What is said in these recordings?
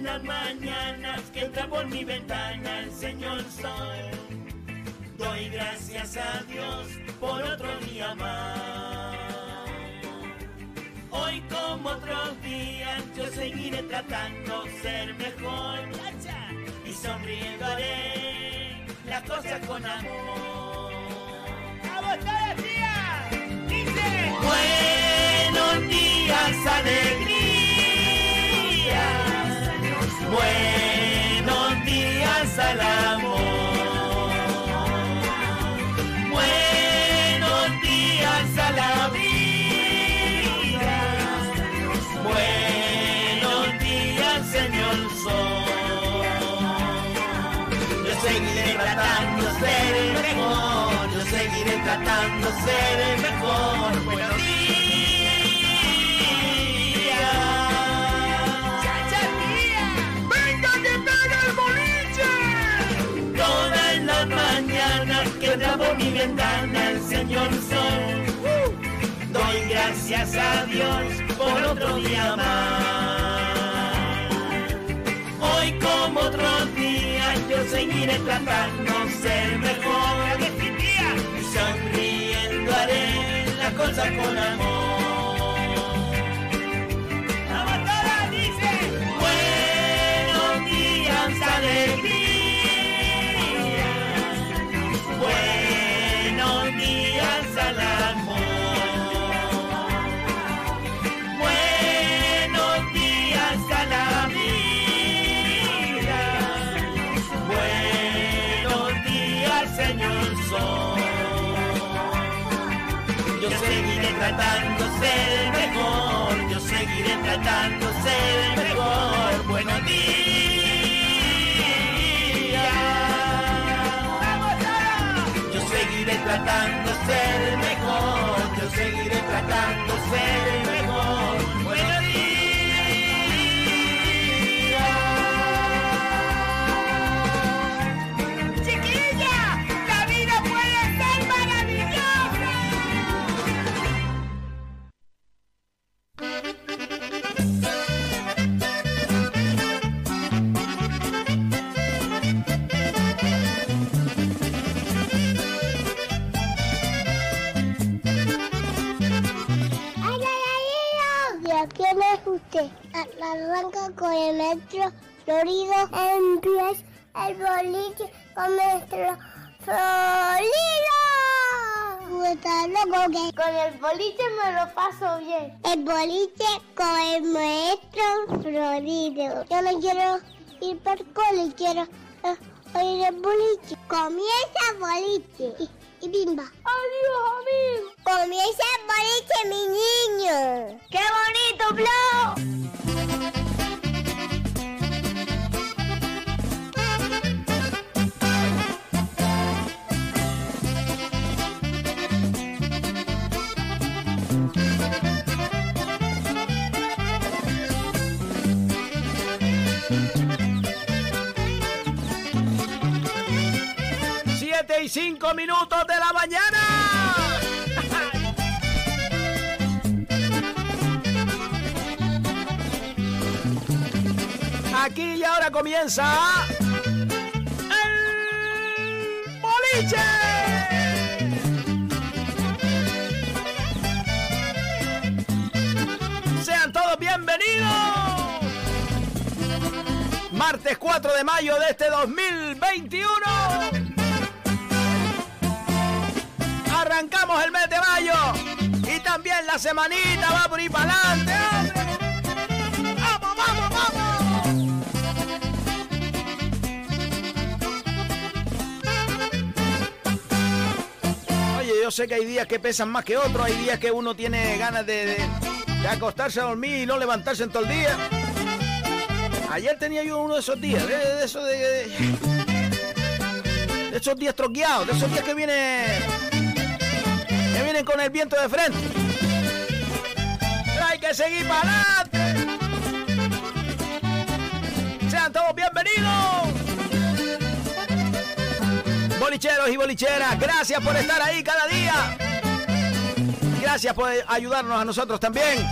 en las mañanas que entra por mi ventana el señor sol. Doy gracias a Dios por otro día más. Hoy como otros días yo seguiré tratando ser mejor y sonriendo haré las cosas con amor. ¡Vamos todos días! Dice Buenos días, alegría. Buenos días al amor. Buenos días a la vida. Buenos días, señor sol. Yo seguiré tratando de ser el mejor. Yo seguiré tratando de ser el mejor. Buenos días. Ventana el señor sol. Doy gracias a Dios por otro día más. Hoy como otros días yo seguiré tratando de ser mejor. Y sonriendo haré las cosas con amor. Tratando el mejor, yo seguiré tratando el mejor. Buenos días. Yo seguiré tratando el mejor, yo seguiré tratando ser arranca con el metro florido. Empieza el boliche con nuestro florido. Loco que con el boliche me lo paso bien. El boliche con el maestro florido. Yo no quiero ir para el cole, quiero eh, uh, ir al boliche. Comienza el boliche. Y, y bimba. ¡Adiós, amigo! Comienza el boliche, mi niño. ¡Qué bonito, Blau! 7 y 5 minutos de la mañana. Aquí y ahora comienza el boliche. Sean todos bienvenidos. Martes 4 de mayo de este 2021. Arrancamos el mes de mayo y también la semanita va por ir para adelante. ¡Vamos, vamos, vamos! Oye, yo sé que hay días que pesan más que otros, hay días que uno tiene ganas de, de- acostarse a dormir y no levantarse en todo el día. Ayer tenía yo uno de esos días, de, de esos de, de- de esos días troqueados, de esos días que viene vienen con el viento de frente. Hay que seguir para adelante. Sean todos bienvenidos. Bolicheros y bolicheras, gracias por estar ahí cada día. Gracias por ayudarnos a nosotros también.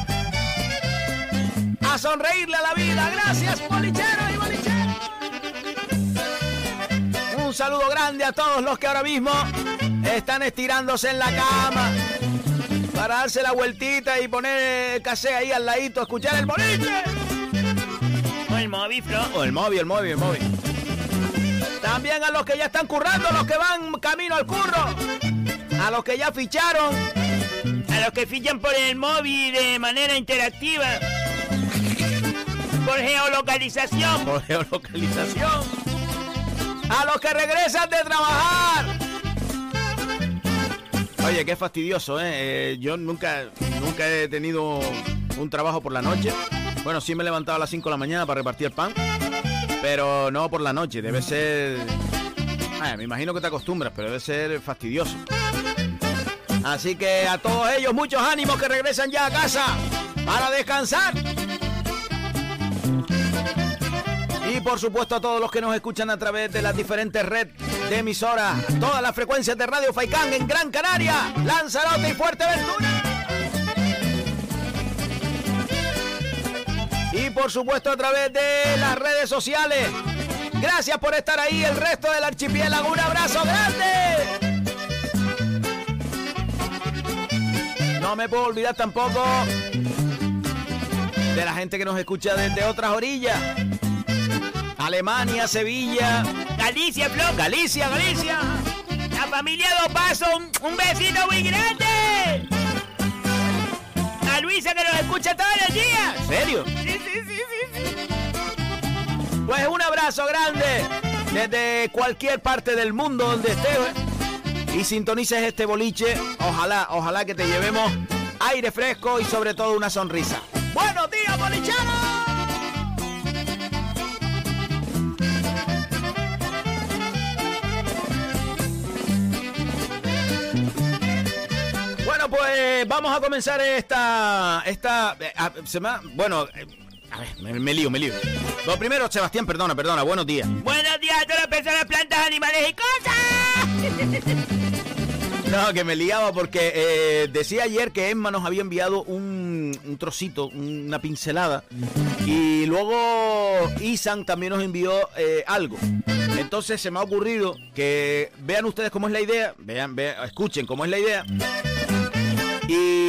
A sonreírle a la vida. Gracias, bolicheros y bolicheros. Un saludo grande a todos los que ahora mismo están estirándose en la cama para darse la vueltita y poner el casé ahí al ladito, escuchar el boliche. O el móvil, Flo. O el móvil, el móvil, el móvil. También a los que ya están currando, los que van camino al curro. A los que ya ficharon. A los que fichan por el móvil de manera interactiva. Por geolocalización. Por geolocalización. A los que regresan de trabajar. Oye, qué fastidioso, ¿eh? Eh, Yo nunca, nunca he tenido un trabajo por la noche. Bueno, sí me he levantado a las 5 de la mañana para repartir el pan. Pero no por la noche, debe ser... Ay, me imagino que te acostumbras, pero debe ser fastidioso. Así que a todos ellos, muchos ánimos que regresan ya a casa para descansar. Y por supuesto a todos los que nos escuchan a través de las diferentes redes de emisoras, todas las frecuencias de Radio Faicán en Gran Canaria, Lanzarote y Fuerteventura. Y por supuesto a través de las redes sociales. Gracias por estar ahí, el resto del archipiélago. Un abrazo grande. No me puedo olvidar tampoco de la gente que nos escucha desde otras orillas. Alemania, Sevilla, Galicia, Flo. Galicia, Galicia. La familia Dos Pasos, un, un besito muy grande. A Luisa que nos escucha todos los días. ¿En serio? Sí, sí, sí, sí, sí. Pues un abrazo grande desde cualquier parte del mundo donde estés y sintonices este boliche. Ojalá, ojalá que te llevemos aire fresco y sobre todo una sonrisa. ¡Buenos días, bolicheros! Bueno, pues vamos a comenzar esta. esta eh, ah, se me ha- bueno, eh, a ver, me, me lío, me lío. Lo primero, Sebastián, perdona, perdona, buenos días. Buenos días a todas las personas, plantas, animales y cosas. No, que me liaba porque eh, decía ayer que Emma nos había enviado un, un trocito, una pincelada. Y luego Isan también nos envió eh, algo. Entonces se me ha ocurrido que vean ustedes cómo es la idea, vean, vean, escuchen cómo es la idea.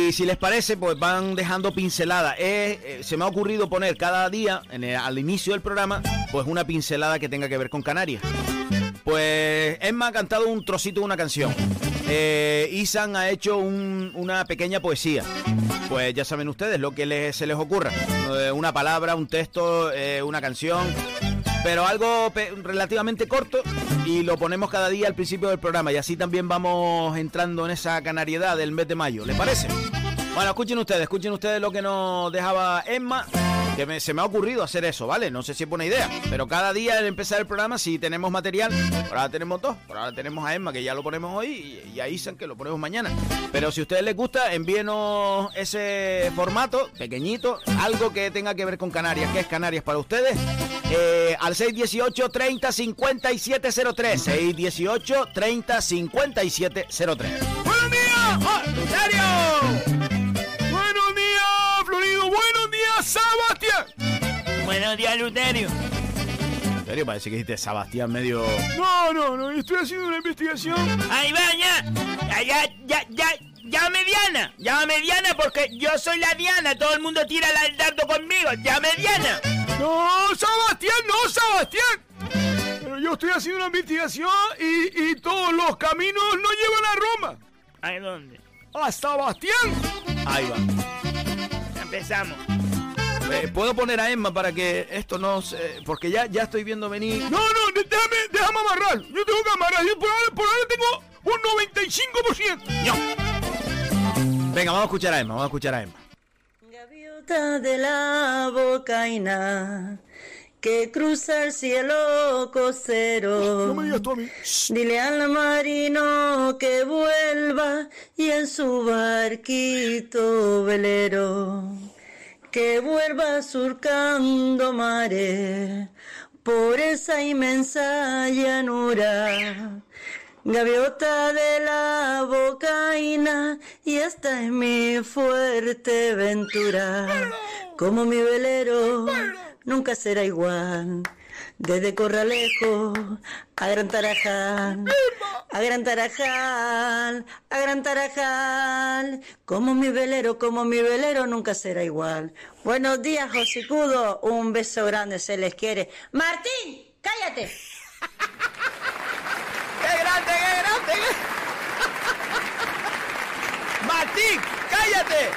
Y si les parece, pues van dejando pinceladas. Eh, eh, se me ha ocurrido poner cada día, al inicio del programa, pues una pincelada que tenga que ver con Canarias. Pues Emma ha cantado un trocito de una canción. Eh, Isan ha hecho un- una pequeña poesía. Pues ya saben ustedes lo que les- se les ocurra. Eh, una palabra, un texto, una canción. Pero algo relativamente corto y lo ponemos cada día al principio del programa. Y así también vamos entrando en esa canariedad del mes de mayo. ¿Les parece? Bueno, escuchen ustedes, escuchen ustedes lo que nos dejaba Emma, que se me ha ocurrido hacer eso, ¿vale? No sé si es buena idea, pero cada día al empezar el programa, si tenemos material, ahora tenemos dos, por ahora tenemos a Emma, que ya lo ponemos hoy, y, y a Isan, que lo ponemos mañana. Pero si a ustedes les gusta, envíenos ese formato, pequeñito, algo que tenga que ver con Canarias, que es Canarias para ustedes, eh, al 618 30 5703, 618 30 5703. ¡Buenos días! ¡Oh, Luterio! Buenos días, Luterio. En serio, parece que dijiste Sebastián medio... No, no, no, estoy haciendo una investigación. Ahí va, ya. Ya, ya, ya, ya. Llame Diana, llame Diana porque yo soy la Diana, todo el mundo tira el dardo conmigo, llame Diana. No, Sebastián, no, Sebastián. Pero yo estoy haciendo una investigación y, y todos los caminos no llevan a Roma. ¿A dónde? ¡A Sebastián! Ahí va. Empezamos. Eh, ¿Puedo poner a Emma para que esto no se... Porque ya, ya estoy viendo venir... No, no, déjame, déjame amarrar. Yo tengo que amarrar. Yo por ahora, por ahora tengo un 95%. No. Venga, vamos a escuchar a Emma, vamos a escuchar a Emma. Gaviota de la bocaina que cruza el cielo costero. tú a mí. Dile al marino que vuelva y en su barquito velero que vuelva surcando mares por esa inmensa llanura. Gaviota de la bocaina y esta es mi fuerte ventura. como mi velero, nunca será igual. Desde Corralejo a Gran Tarajal, a Gran Tarajal, a Gran Tarajal, como mi velero, como mi velero nunca será igual. Buenos días, Josicudo, un beso grande, se les quiere. Martín, cállate. ¡Qué grande, qué grande! ¡Martín, cállate!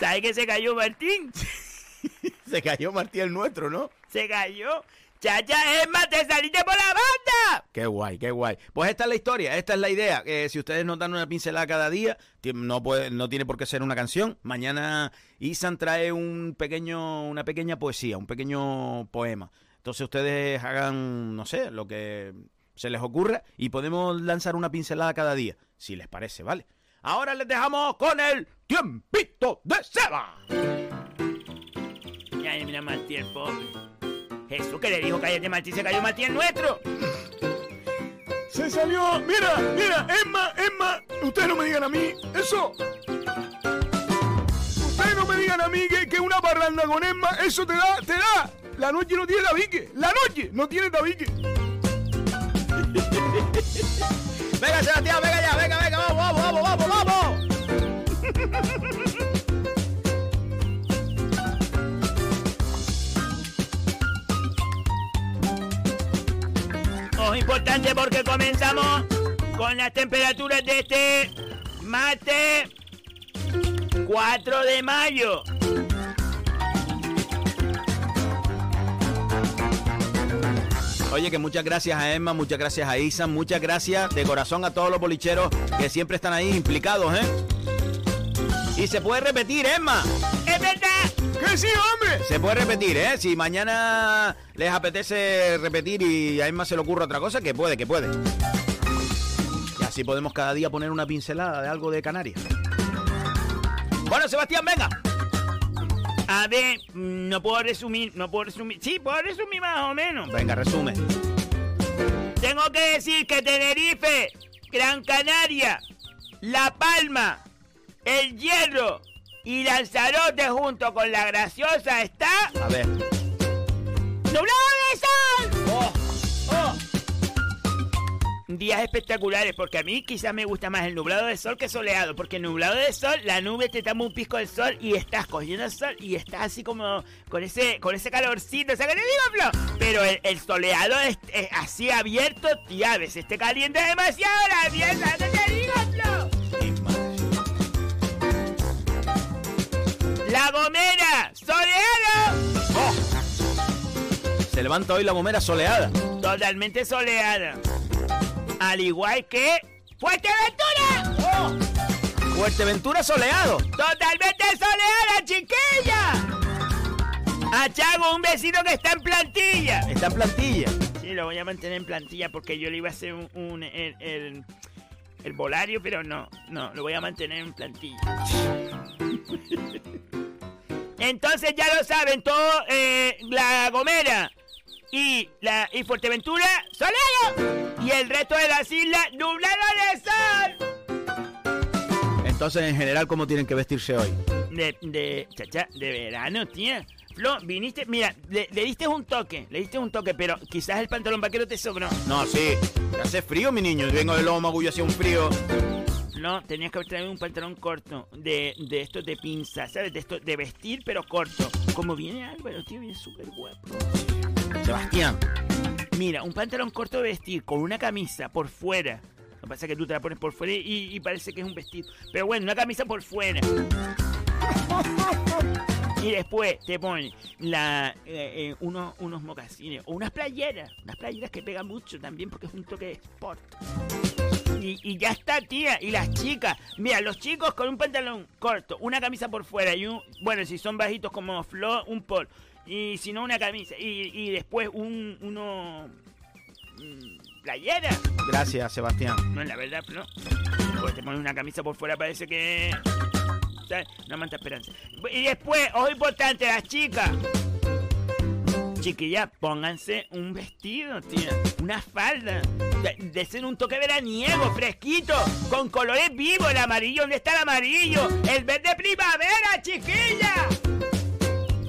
¿Sabes que se cayó Martín? Se cayó Martín el nuestro, ¿no? Se cayó. Chacha, Emma, te saliste por la banda. Qué guay, qué guay. Pues esta es la historia, esta es la idea. que si ustedes nos dan una pincelada cada día, no, puede, no tiene por qué ser una canción. Mañana Isan trae un pequeño, una pequeña poesía, un pequeño poema. Entonces ustedes hagan, no sé, lo que se les ocurra y podemos lanzar una pincelada cada día, si les parece, ¿vale? Ahora les dejamos con el tiempito de Seba. Mira Martín, el pobre. Jesús que le dijo cállate Martín, se cayó Martín el nuestro. Se salió. Mira, mira, Emma, Emma. Ustedes no me digan a mí eso. Ustedes no me digan a mí que, que una parranda con Emma, eso te da, te da. La noche no tiene tabique. La noche no tiene tabique. venga, Sebastián, venga ya, venga, venga, importante porque comenzamos con las temperaturas de este martes 4 de mayo. Oye, que muchas gracias a Emma, muchas gracias a Isa, muchas gracias de corazón a todos los bolicheros que siempre están ahí implicados, ¿eh? Y se puede repetir, Emma. ¡Es verdad! ¡Que sí, hombre! Se puede repetir, ¿eh? Si mañana les apetece repetir y a Emma se le ocurre otra cosa, que puede, que puede. Y así podemos cada día poner una pincelada de algo de Canarias. Bueno, Sebastián, venga. A ver, mm, no puedo resumir, no puedo resumir. Sí, puedo resumir más o menos. Venga, resume. Tengo que decir que Tenerife, Gran Canaria, La Palma, El Hierro y Lanzarote junto con La Graciosa está A ver. nublado de sol. ¡Oh! ¡Oh! Días espectaculares, porque a mí quizás me gusta más el nublado de sol que soleado, porque el nublado de sol, la nube te tapa un pisco del sol y estás cogiendo el sol y estás así como con ese con ese calorcito, ¿sabes qué te digo, Flo? Pero el, el soleado es, es así abierto, tía, a veces te calienta demasiado la mierda, ¿qué te digo, Flo? La Gomera, soleado, ¡Oh! Se levanta hoy la gomera soleada. totalmente soleada. Al igual que Fuerteventura, ¡Oh! Fuerteventura soleado. totalmente soleada, chiquilla. A Chago, un vecino que está en plantilla. Está en plantilla. Sí, lo voy a mantener en plantilla porque yo le iba a hacer un, un- el, el, el volario, pero no, no, lo voy a mantener en plantilla. Entonces ya lo saben, todo eh, La Gomera y, la, y Fuerteventura, soleado. Y el resto de las islas, nublado de sol. Entonces, en general, ¿cómo tienen que vestirse hoy? De, de, chacha, de verano, tía. Flo, viniste, mira, le, le diste un toque, le diste un toque, pero quizás el pantalón vaquero te sobró. No, sí. Hace frío, mi niño. Yo vengo de Lobo Magullo, hacía un frío. No, tenías que traído un pantalón corto, de, de estos de pinza, ¿sabes? De esto, de vestir, pero corto. Como viene Álvaro, tío, viene súper guapo. Sebastián. Mira, un pantalón corto de vestir con una camisa por fuera. Lo que pasa es que tú te la pones por fuera y, parece que es un vestido. Pero bueno, una camisa por fuera. Y después te pones la, eh, eh, unos, unos mocasines o unas playeras. Unas playeras que pegan mucho también porque es un toque de sport. Y, y ya está, tía. Y las chicas. Mira, los chicos con un pantalón corto, una camisa por fuera y un... Bueno, si son bajitos como Flo, un pol. Y si no, una camisa. Y, y después un... uno... mm, Playera. Gracias, Sebastián. No, la verdad, no. Porque te pones una camisa por fuera, parece que. ¿Sabes? No manta esperanza. Y después, ojo importante, las chicas. Chiquillas, pónganse un vestido, tía. Una falda. De, de ser un toque veraniego, fresquito, con colores vivos. El amarillo, ¿dónde está el amarillo? El verde primavera.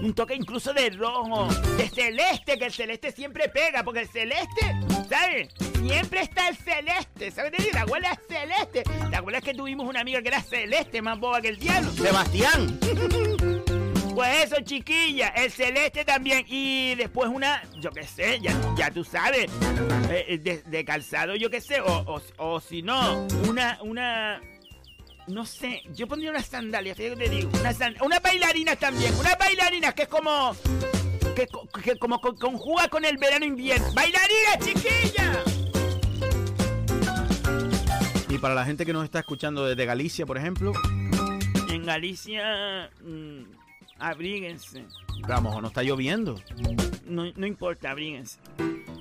un toque incluso de rojo, de celeste, que el celeste siempre pega, porque el celeste, ¿sabes? Siempre está el celeste, ¿sabes? La abuela es celeste. ¿Te acuerdas que tuvimos una amiga que era celeste, más boba que el diablo? Sebastián. Pues eso, chiquilla, el celeste también. Y después una, yo qué sé, ya, ya tú sabes, eh, de, de calzado, yo qué sé, o, o, o si no, una, una, no sé, yo pondría unas sandalias, que te digo, unas una bailarinas también, unas bailarinas que es como, que, que como con- conjuga con el verano invierno. ¡Bailarinas, chiquilla! Y para la gente que nos está escuchando desde Galicia, por ejemplo, En Galicia, mm, abríguense. vamos, no está lloviendo. No, no importa, abríguense.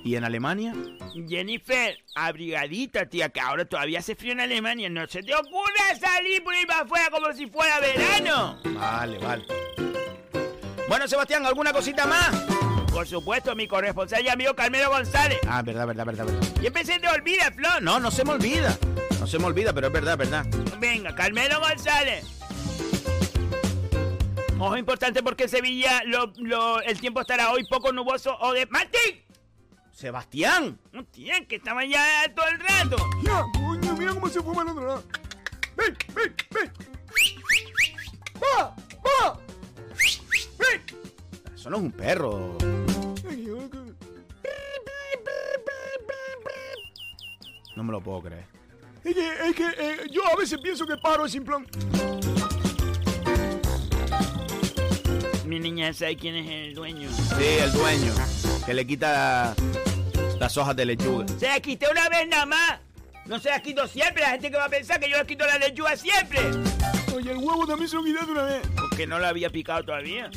Y en Alemania, Jennifer, abrigadita, tía, que ahora todavía hace frío en Alemania. No se te ocurra salir por ahí para afuera como si fuera verano. vale, vale. Bueno, Sebastián, ¿alguna cosita más? Por supuesto, mi corresponsal y amigo Carmelo González. Ah, verdad, verdad, verdad, verdad. Y empecé te olvida, Flor. No, no se me olvida. No se me olvida, pero es verdad, verdad. Venga, Carmelo González. Ojo importante porque en Sevilla lo- lo- el tiempo estará hoy poco nuboso o de... ¡Martín! Sebastián. No, tía, que estaba ya todo el rato. Ya, coño, mira cómo se otro lado. Ven, ven, ven. ¡Va! ¡Va! ¡Ven! Eso no es un perro. No me lo puedo creer. Es que, es que eh, yo a veces pienso que paro sin plan. Mi niña sabe quién es el dueño. Sí, el dueño. Que le quita las hojas de lechuga. Se la quité una vez nada más. No se la quito siempre. La gente que va a pensar que yo le quito la lechuga siempre. Oye, el huevo también se lo quité de una vez. Porque no la había picado todavía.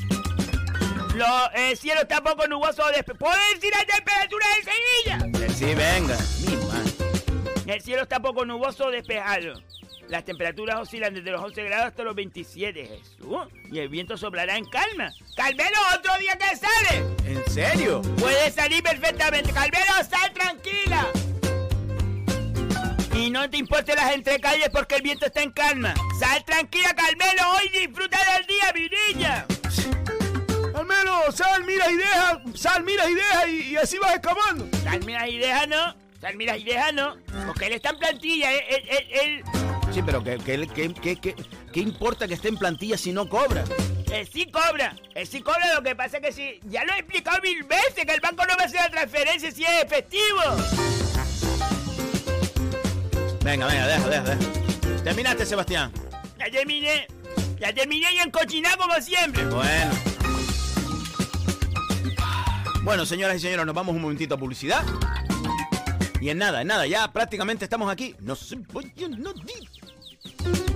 Lo, el cielo está poco nuboso. ¿Puedo decir la temperatura de Sevilla? Sí, venga. Mi madre. El cielo está poco nuboso despejado. Las temperaturas oscilan desde los 11 grados hasta los 27, Jesús. Y el viento soplará en calma. ¡Calmelo, otro día que sale! ¿En serio? Puede salir perfectamente. Calmelo, sal tranquila. Y no te importen las entrecalles porque el viento está en calma. Sal tranquila, Calmelo. Hoy disfruta del día, mi niña. Al menos sal, mira y deja, sal, mira y deja y, y así vas escapando. Sal, mira y deja, ¿no? Sal, mira y deja, ¿no? Porque él está en plantilla. Él, él, él- Sí, pero ¿qué, qué, qué, qué, importa que esté en plantilla si no cobra? él sí cobra. Él sí cobra. Lo que pasa es que sí. Ya lo he explicado mil veces que el banco no va a hacer la transferencia si es efectivo. Venga, venga, deja, deja, deja. Terminaste, Sebastián. Ya terminé. Ya terminé y encochinado como siempre. Bueno. Bueno, señoras y señores, nos vamos un momentito a publicidad. Y en nada, en nada, ya prácticamente estamos aquí. No se nadie.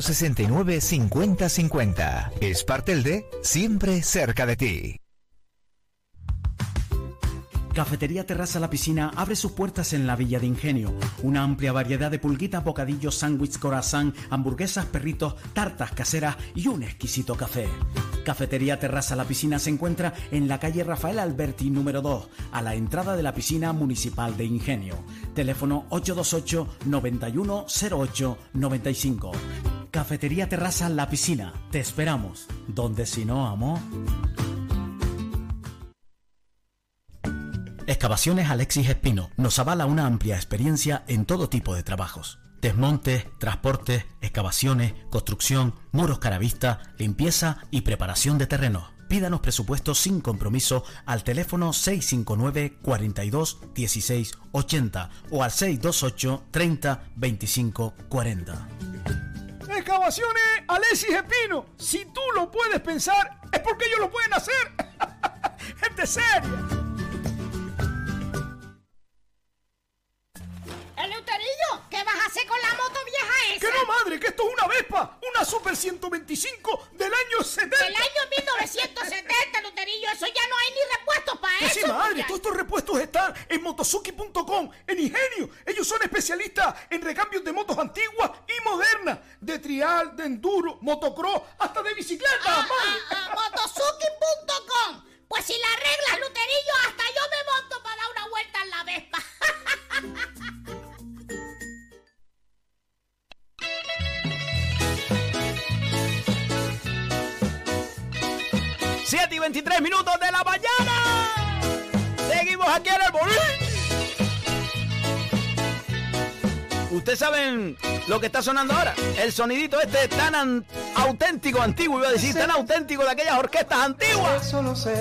69 50 50. Espartelde, siempre cerca de ti. Cafetería Terraza La Piscina abre sus puertas en la Villa de Ingenio. Una amplia variedad de pulguitas, bocadillos, sándwich, corazón, hamburguesas, perritos, tartas caseras y un exquisito café. Cafetería Terraza La Piscina se encuentra en la calle Rafael Alberti número 2, a la entrada de la piscina municipal de Ingenio. Teléfono 828 9108 95. Cafetería Terraza La Piscina. Te esperamos. Donde si no, amor. Excavaciones Alexis Espino nos avala una amplia experiencia en todo tipo de trabajos. Desmontes, transportes, excavaciones, construcción, muros caravista, limpieza y preparación de terrenos. Pídanos presupuesto sin compromiso al teléfono 659 42 16 80 o al 628 30 25 40. Excavaciones Alexis Espino. Si tú lo puedes pensar, es porque ellos lo pueden hacer. Gente seria. Eleuterillo, ¿qué vas a hacer con la moto vieja esa? Que no, madre, que esto es una Vespa, una Super 125 del año 70. Del año 1970, Luterillo, eso ya no hay ni repuestos para eso. sí, madre, todos estos repuestos están motosuki.com, en Ingenio. Ellos son especialistas en recambios de motos antiguas y modernas, de trial, de enduro, motocross, hasta de bicicleta. Ah, ah, ah, motosuki.com. Pues si la arreglas, Luterillo, hasta yo me monto para dar una vuelta en la Vespa. 7 y 23 minutos de la mañana. Seguimos aquí en el. Ustedes saben lo que está sonando ahora. El sonidito este tan an- auténtico, antiguo, iba a decir, tan auténtico de aquellas orquestas antiguas. Solo sé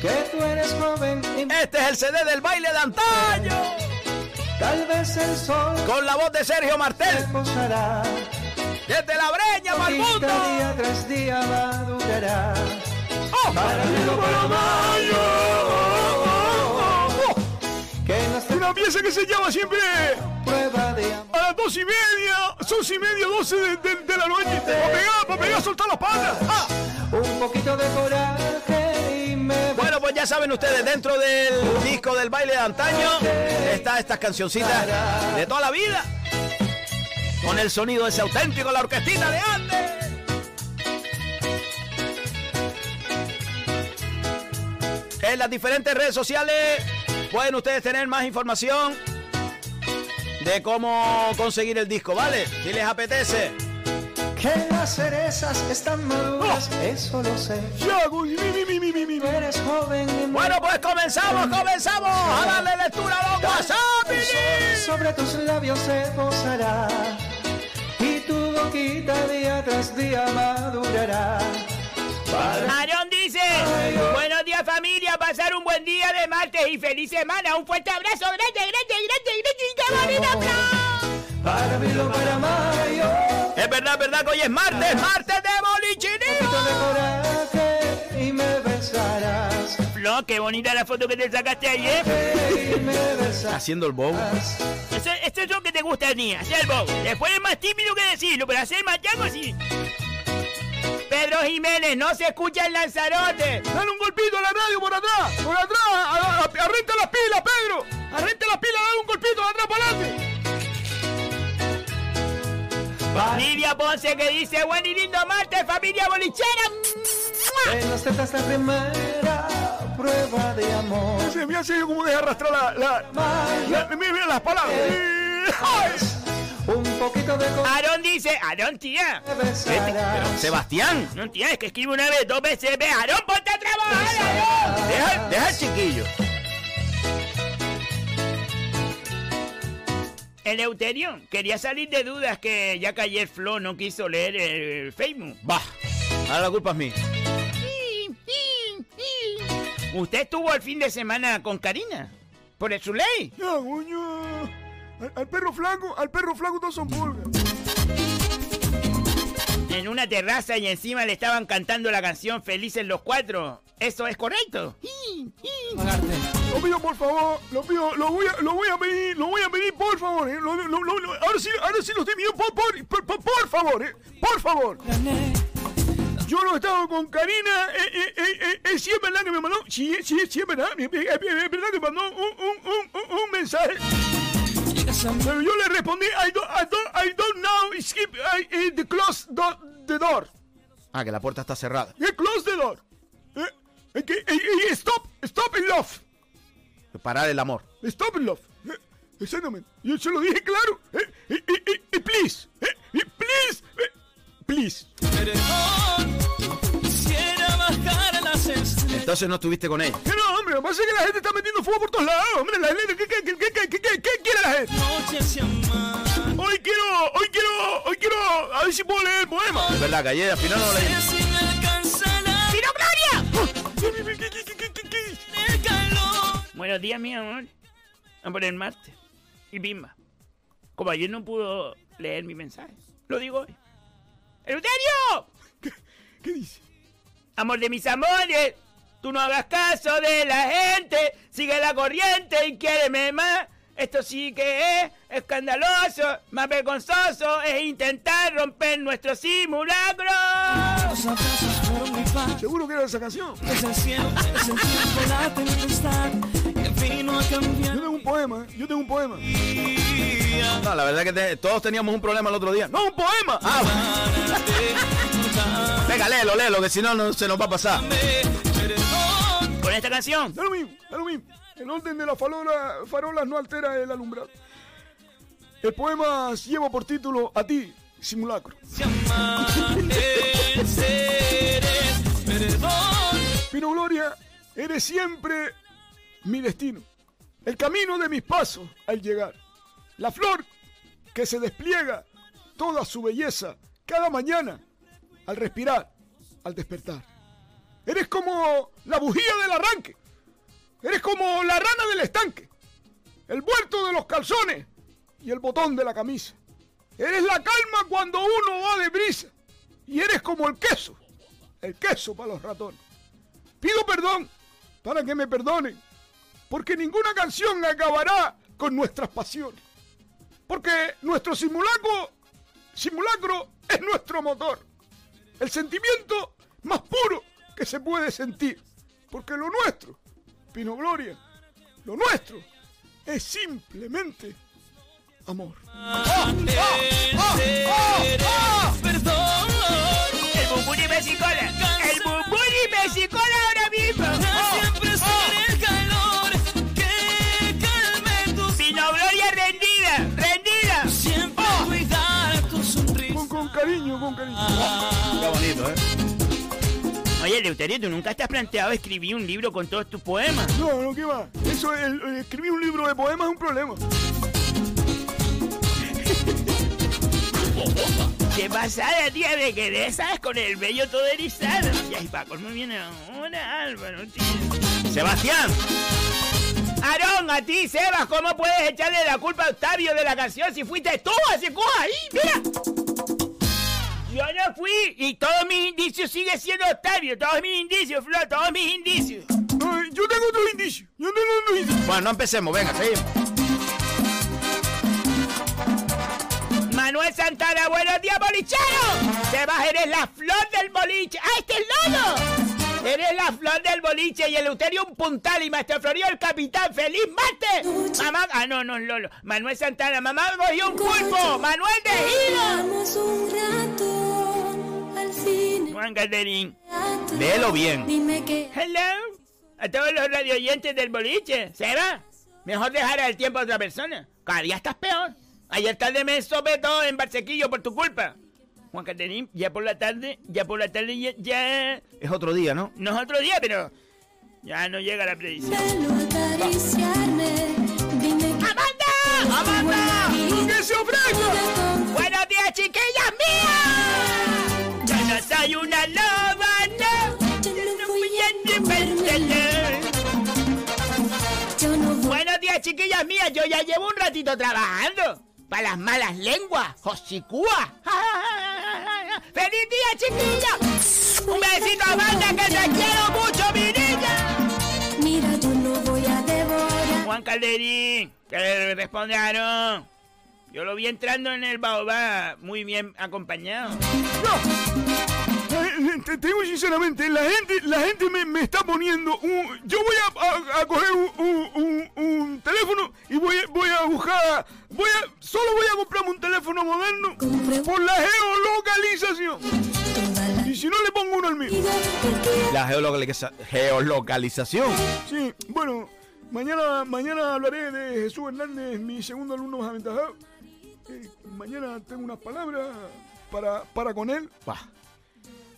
que tú eres joven y Este es el CD del baile de antaño. tal vez el sol Con la voz de Sergio Martel. Desde la breña para el mundo. Poquita día tras día madurará. ¡Oh! Para mí lo Una pieza que se llama siempre prueba de amor. a las dos y media, dos y media, doce de, de- de la noche. Para pegar, para pegar, soltar las patas. Ah, Un poquito de coraje y me Bueno, pues ya saben ustedes, dentro del disco del baile de antaño está estas cancioncitas de toda la vida. Con el sonido ese auténtico, la orquestita de antes. En las diferentes redes sociales pueden ustedes tener más información de cómo conseguir el disco, ¿vale? Si les apetece. que las cerezas están maduras, eso lo sé. Yago, mi, mi, mi, mi, mi, mi. Tú eres joven Bueno, pues comenzamos, comenzamos a darle lectura a los WhatsApp. Sobre tus labios se posará y tu boquita día tras día madurará. Aarón dice, buenos días familia, pasar un buen día de martes y feliz semana. Un fuerte abrazo, grande, grande, grande, grande y qué bonito aplauso. Para mí lo para mayo, Es verdad, es verdad que hoy es martes, martes de coraje y me besarás. Flo, qué bonita la foto que te sacaste ayer. Haciendo el bow. Eso, esto es lo que te gusta a ti, hacer el bow. Después es más tímido que decirlo, pero hacer machaco sí. Pedro Jiménez, no se escucha el Lanzarote. Dale un golpito a la radio por atrás, por atrás. Arrenta las pilas, Pedro. Arrenta las pilas, dale un golpito de atrás para adelante. Lidia Ponce que dice, buen y lindo martes, familia bolichera. En las tetas la primera prueba de amor. Se me hace como de arrastrar la... la, la mira, mira las palabras. Un poquito de Aarón dice, Aarón tía. Sebastián, No tía, es que escribe una vez, dos veces, ve, Aarón, ponte a trabajar, Aarón. deja, deja el chiquillo. Eleuterio, quería salir de dudas que ya que ayer Flo no quiso leer el Facebook. Va, ahora la culpa es mía. Usted estuvo el fin de semana con Karina. Por el su ley. Al, al perro flaco, al perro flaco todos son pulgas. En una terraza y encima le estaban cantando la canción Felices los Cuatro. ¿Eso es correcto? Lo pido por favor, lo pido, lo voy a, lo voy a pedir, lo voy a pedir por favor, eh. Lo- lo- lo- lo- ahora sí, ahora sí lo estoy pidiendo por, por, por, por- por favor, eh. Por favor. Yo no he estado con Karina, eh, eh, eh, eh, eh, sí es verdad que me mandó, sí, sí, sí es verdad, es verdad que mandó un, un, un, un, Pero yo le respondí, I don't, I don't, I don't know, skip I, eh, the close do- the door. Ah, que la puerta está cerrada. Eh, close the door. Eh, eh, eh, eh, stop, stop in love. Parar el amor. Stop in love. Eh. Yo se lo dije claro. Eh, eh, eh, eh, eh, please. Please. eh, please. Quisiera bajar las estrellas. Entonces no estuviste con ella. Que no, hombre, lo que pasa es que la gente está metiendo fuego por todos lados. Hombre, la gente, ¿qué, qué, qué, qué, qué, qué- qué quiere la gente? Hoy quiero, hoy quiero, hoy quiero, a ver si puedo leer el poema. Es verdad que ayer al final no lo leí. Si me alcanzará. ¡Tiro Gloria! Buenos días, mi amor. A por el martes. Y bimba. Como ayer no pudo leer mi mensaje, lo digo hoy. ¡Eleuterio! ¿Qué dice? Amor de mis amores, tú no hagas caso de la gente, sigue la corriente y quiéreme más. Esto sí que es escandaloso, más vergonzoso es intentar romper nuestro simulacro. Seguro que era esa canción. Desde el cielo, desde el tiempo, la tempestad que vino a cambiar. Yo tengo un poema, yo tengo un poema. No, la verdad que te- todos teníamos un problema el otro día. ¡No, un poema! Ah, venga, léelo, léelo, que si no, no se nos va a pasar. Con esta canción. Da lo mismo, da lo mismo. El orden de las farola- farolas no altera el alumbrado. El poema lleva por título A ti, simulacro. Pino Gloria, eres siempre mi destino. El camino de mis pasos al llegar. La flor que se despliega toda su belleza cada mañana al respirar, al despertar. Eres como la bujía del arranque. Eres como la rana del estanque. El vuelto de los calzones y el botón de la camisa. Eres la calma cuando uno va de brisa. Y eres como el queso. El queso para los ratones. Pido perdón para que me perdonen. Porque ninguna canción acabará con nuestras pasiones. Porque nuestro simulacro, simulacro es nuestro motor. El sentimiento más puro que se puede sentir. Porque lo nuestro, Pino Gloria, lo nuestro es simplemente amor. Perdón. El bumburi mesicola. El bumburi mesicola ahora mismo. Siempre el calor que calme Pino Gloria rendida, rendida. Siempre cuidar tu sonrisa. Con, con cariño, con cariño. Qué bonito, ¿eh? Oye, ¿tú nunca te has planteado escribir un libro con todos tus poemas? No, no, ¿qué va? Eso, el, el escribir un libro de poemas es un problema. ¿Qué pasada, tía? Me quedé, ¿sabes? Con el vello todo erizado. Y ahí va, muy bien ahora, Álvaro, tío. Sebastián, Aarón, a ti, Sebas, ¿cómo puedes echarle la culpa a Octavio de la canción si fuiste tú? Así como ahí, mira. Yo no fui y todos mis indicios siguen siendo Octavio. Todos mis indicios, Flor, todos mis indicios. Ay, yo tengo otro indicio. Yo tengo otro indicio. bueno, no empecemos, venga, seguimos. Manuel Santana, buenos días, bolichero. Sebas, eres la flor del boliche. ¡Ah, este es Lolo! Eres la flor del boliche y el Euterio un puntal y Maestro Florio el capitán. ¡Feliz martes! Mamá, ah, no, no Lolo. Manuel Santana, mamá cogió un pulpo. Manuel de Gilo. un rato, al fin. Juan Calderín. Léelo bien. Dime que Hello. A todos los radioyentes del boliche. Seba, mejor dejar el tiempo a otra persona. Cada día estás peor. Ayer tarde me sopetó en Barsequillo por tu culpa. Juan Caterín, ya por la tarde, ya por la tarde ya, ya- Es otro día, ¿no? No es otro día, pero ya no llega la predicción. ¡Amanda! ¡Amanda! ¡Que se ofrezca! ¡Buenos días, chiquillas mías! Yo no soy una loba, no. yo no Buenos días, chiquillas mías. Yo ya llevo un ratito trabajando. Para las malas lenguas. Josicúa. ¡Feliz día, chiquilla! Un besito a Amanda, que te quiero mucho, mi niña. Mira, yo no voy a devorar. Juan Calderín, que le Aarón. Yo lo vi entrando en el baobá muy bien acompañado. Eh, Te, te digo sinceramente, la gente, la gente me, me está poniendo un... Yo voy a, a- a coger un, un- un- un teléfono y voy, a- voy a buscar... Voy a, solo voy a comprarme un teléfono moderno por la geolocalización. Y si no le geolocaliza- geolocalización. Sí, bueno, mañana, mañana hablaré de Jesús Hernández, mi segundo alumno más aventajado. Eh, mañana tengo unas palabras para, para con él.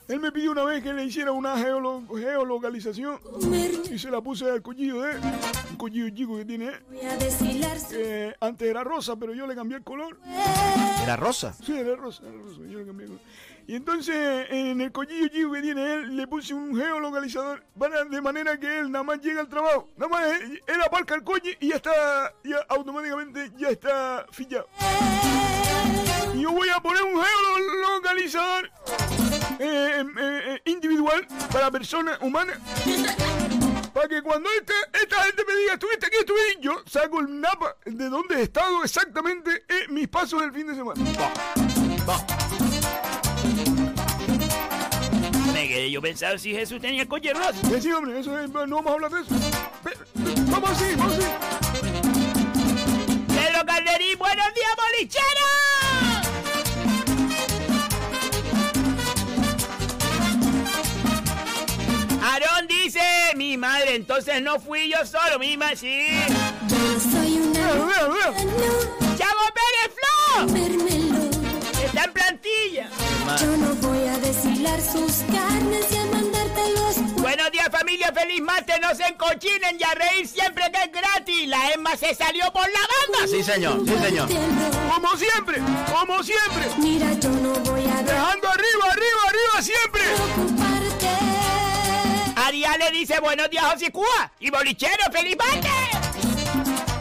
Él me pidió una vez que le hiciera una geolo- geolocalización y se la puse al collillo de él, un collillo chico que tiene Eh, antes era rosa, pero yo le cambié el color. ¿Era rosa? Sí, era rosa, era rosa, yo le cambié el color. Y entonces en el collillo chico que tiene él le puse un geolocalizador para, de manera que él nada más llega al trabajo, nada más él, él aparca el coche y ya está, ya automáticamente ya está fillado. Yo voy a poner un geolocalizador eh, eh, eh, individual para personas humanas. Para que cuando esta, esta gente me diga, estuviste aquí, estuve ahí, yo saco el mapa de dónde he estado exactamente en mis pasos del fin de semana. Me quedé yo pensando si Jesús tenía coche rosa. Que sí, hombre, eso es- no vamos a hablar de eso. Vamos así, vamos así. Pedro Calderín, buenos días, bolicheros. Mi madre, entonces no fui yo solo, mi madre, sí. Yo soy una ¡Chavo Pérez Flo! Está en plantilla. Yo no voy a desfilar sus carnes y a mandártelos Buenos días familia, feliz martes, no se encochinen y a reír siempre que es gratis. La Emma se salió por la banda. Sí, señor, sí, señor. Como siempre, como siempre. Mira, yo no voy a Dejando arriba, arriba, arriba siempre. Ariane dice buenos días, José Cuba. Y bolichero, feliz martes.